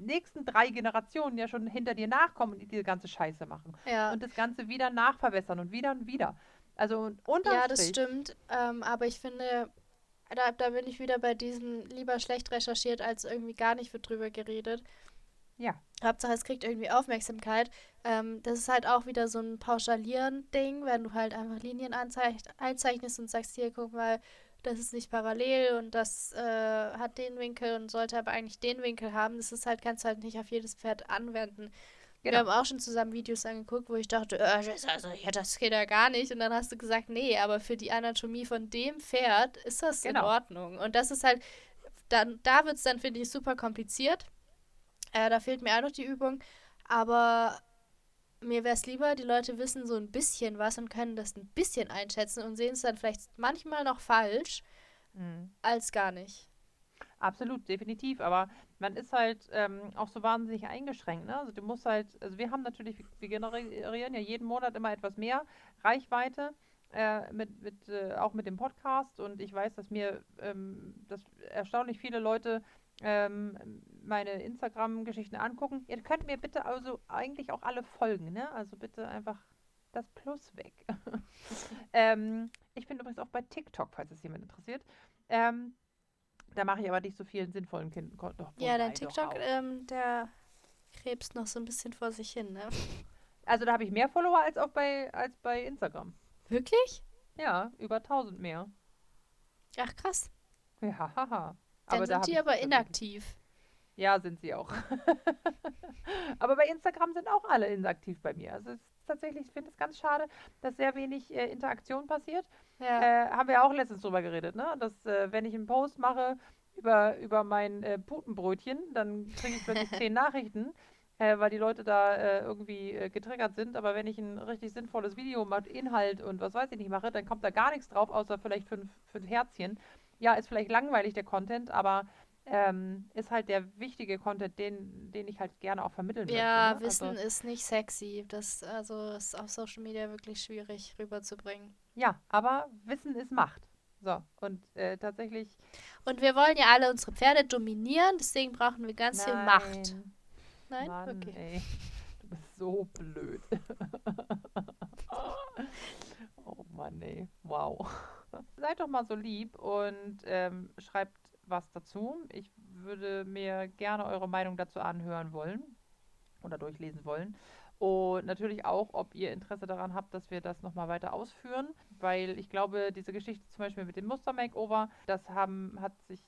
nächsten drei Generationen ja schon hinter dir nachkommen und die diese ganze Scheiße machen.
Ja.
Und das Ganze wieder nachverwässern und wieder und wieder. Also unterm
Ja, das stimmt. Ähm, aber ich finde, da, da bin ich wieder bei diesem lieber schlecht recherchiert, als irgendwie gar nicht wird drüber geredet.
Ja.
Hauptsache, es kriegt irgendwie Aufmerksamkeit. Ähm, das ist halt auch wieder so ein Pauschalieren-Ding, wenn du halt einfach Linien anzeich- einzeichnest und sagst, hier, guck mal, das ist nicht parallel und das äh, hat den Winkel und sollte aber eigentlich den Winkel haben. Das ist halt, kannst du halt nicht auf jedes Pferd anwenden. Wir
Genau.
haben auch schon zusammen Videos angeguckt, wo ich dachte, äh, das, also, ja, das geht ja gar nicht. Und dann hast du gesagt, nee, aber für die Anatomie von dem Pferd ist das in
Genau.
Ordnung. Und das ist halt, dann, da wird es dann, finde ich, super kompliziert. Äh, da fehlt mir auch noch die Übung. Aber mir wäre es lieber, die Leute wissen so ein bisschen was und können das ein bisschen einschätzen und sehen es dann vielleicht manchmal noch falsch,
Mhm.
als gar nicht.
Absolut, definitiv. Aber man ist halt ähm, auch so wahnsinnig eingeschränkt. Ne? Also du musst halt, also wir haben natürlich, wir- generieren ja jeden Monat immer etwas mehr Reichweite. Äh, mit, mit, äh, auch mit dem Podcast und ich weiß, dass mir ähm, dass erstaunlich viele Leute ähm, meine Instagram-Geschichten angucken. Ihr könnt mir bitte also eigentlich auch alle folgen, ne? Also bitte einfach das Plus weg. ähm, ich bin übrigens auch bei TikTok, falls es jemand interessiert. Ähm, da mache ich aber nicht so vielen sinnvollen Kind Kon- doch,
Ja, dein TikTok, ähm, der krebst noch so ein bisschen vor sich hin, ne?
Also da habe ich mehr Follower als auch bei, als bei Instagram.
Wirklich?
Ja, über 1000 mehr.
Ach krass.
Ja, haha.
Dann
da
sind
hab
die aber inaktiv.
Ja, sind sie auch. aber bei Instagram sind auch alle inaktiv bei mir. Also es ist tatsächlich, ich finde es ganz schade, dass sehr wenig äh, Interaktion passiert.
Ja.
Äh, haben wir auch letztens drüber geredet, ne? Dass äh, wenn ich einen Post mache über, über mein äh, Putenbrötchen, dann kriege ich plötzlich zehn Nachrichten, äh, weil die Leute da äh, irgendwie getriggert sind. Aber wenn ich ein richtig sinnvolles Video mit Inhalt und was weiß ich nicht mache, dann kommt da gar nichts drauf, außer vielleicht fünf, fünf Herzchen. Ja, ist vielleicht langweilig der Content, aber ähm, ist halt der wichtige Content, den, den ich halt gerne auch vermitteln
Ja,
möchte. ne?
Wissen
Also,
ist nicht sexy. Das also ist auf Social Media wirklich schwierig rüberzubringen.
ja, aber Wissen ist Macht. So, und äh, tatsächlich
Und wir wollen ja alle unsere Pferde dominieren, deswegen brauchen wir ganz viel Macht.
Nein.
Nein?
Mann,
okay.
ey. Du bist so blöd. oh Mann, ey. Wow. Seid doch mal so lieb und ähm, schreibt was dazu. Ich würde mir gerne eure Meinung dazu anhören wollen oder durchlesen wollen. Und natürlich auch, ob ihr Interesse daran habt, dass wir das nochmal weiter ausführen, weil ich glaube, diese Geschichte zum Beispiel mit dem Muster-Makeover, das haben, hat sich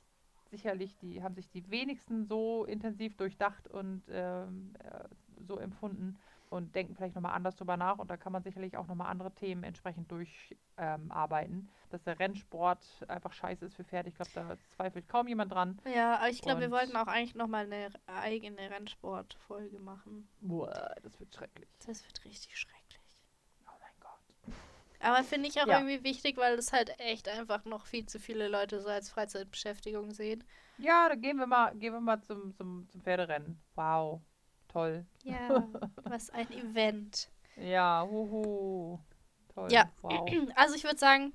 sicherlich die, haben sich die wenigsten so intensiv durchdacht und ähm, äh, so empfunden und denken vielleicht nochmal anders drüber nach und da kann man sicherlich auch nochmal andere Themen entsprechend durcharbeiten. Ähm. Dass der Rennsport einfach scheiße ist für Pferde, ich glaube, da zweifelt kaum jemand dran.
Ja, aber ich glaube, wir wollten auch eigentlich nochmal eine eigene Rennsportfolge machen.
Boah, das wird schrecklich.
Das wird richtig schrecklich.
Oh mein Gott.
Aber finde ich auch
Ja.
irgendwie wichtig, weil es halt echt einfach noch viel zu viele Leute so als Freizeitbeschäftigung sehen.
Ja, dann gehen wir mal, gehen wir mal zum, zum, zum Pferderennen. Wow. Toll.
Ja, was ein Event.
Ja, huhu. Toll.
Ja.
Wow.
Also ich würde sagen,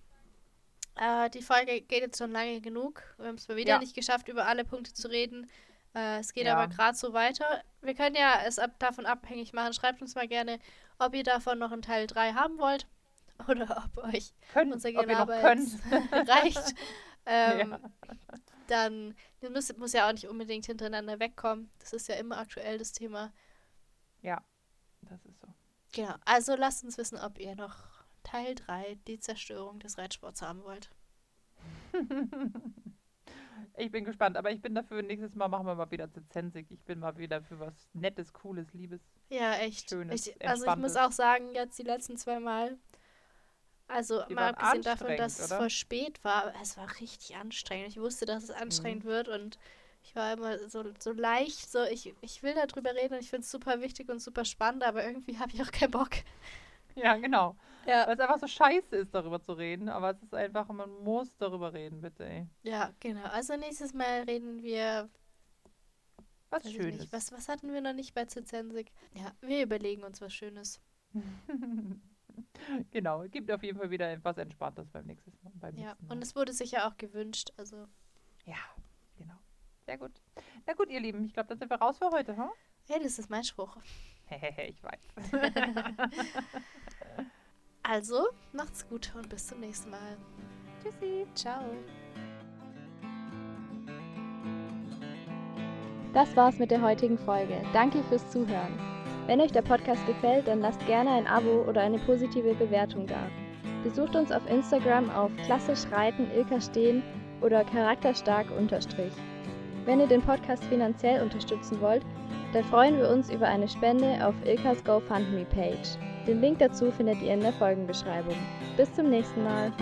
äh, die Folge geht jetzt schon lange genug. Wir haben es mal wieder
Ja.
nicht geschafft, über alle Punkte zu reden. Äh, es geht
Ja.
aber gerade so weiter. Wir können ja es ab, davon abhängig machen. Schreibt uns mal gerne, ob ihr davon noch einen Teil 3 haben wollt oder ob euch
Können,
unser Gelaber reicht. Ähm,
Ja.
Dann muss, muss ja auch nicht unbedingt hintereinander wegkommen. Das ist ja immer aktuell das Thema.
Ja, das ist so.
Genau. Also lasst uns wissen, ob ihr noch Teil 3, die Zerstörung des Reitsports haben wollt.
ich bin gespannt, aber ich bin dafür, nächstes Mal machen wir mal wieder Zensig. Ich bin mal wieder für was Nettes, Cooles, Liebes.
Ja, echt. Schönes, ich, also ich muss auch sagen, jetzt die letzten zwei Mal, also die mal abgesehen davon, dass es voll spät war, es war richtig anstrengend. Ich wusste, dass es anstrengend mhm. wird und ich war immer so, so leicht, so ich, ich will darüber reden und ich finde es super wichtig und super spannend, aber irgendwie habe ich auch keinen Bock.
Ja, genau. Ja. Weil es einfach so scheiße ist, darüber zu reden, aber es ist einfach, man muss darüber reden, bitte. Ey.
Ja, genau. Also nächstes Mal reden wir.
Was Schönes.
Was, was hatten wir noch nicht bei Zizensik? Ja, wir überlegen uns was Schönes.
genau, es gibt auf jeden Fall wieder etwas Entspanntes beim nächsten Mal. Beim
ja,
nächsten
Mal. und es wurde sicher auch gewünscht, also.
Ja, genau. Sehr gut. Na gut, ihr Lieben, ich glaube, dann sind wir raus für heute, ha? Huh?
Hey, das ist mein Spruch.
ich weiß.
also, macht's gut und bis zum nächsten Mal.
Tschüssi.
Ciao.
Das war's mit der heutigen Folge. Danke fürs Zuhören. Wenn euch der Podcast gefällt, dann lasst gerne ein Abo oder eine positive Bewertung da. Besucht uns auf Instagram auf klassisch reiten Ilka stehen oder charakterstark unterstrich. Wenn ihr den Podcast finanziell unterstützen wollt, dann freuen wir uns über eine Spende auf Ilkas GoFundMe-Page. Den Link dazu findet ihr in der Folgenbeschreibung. Bis zum nächsten Mal.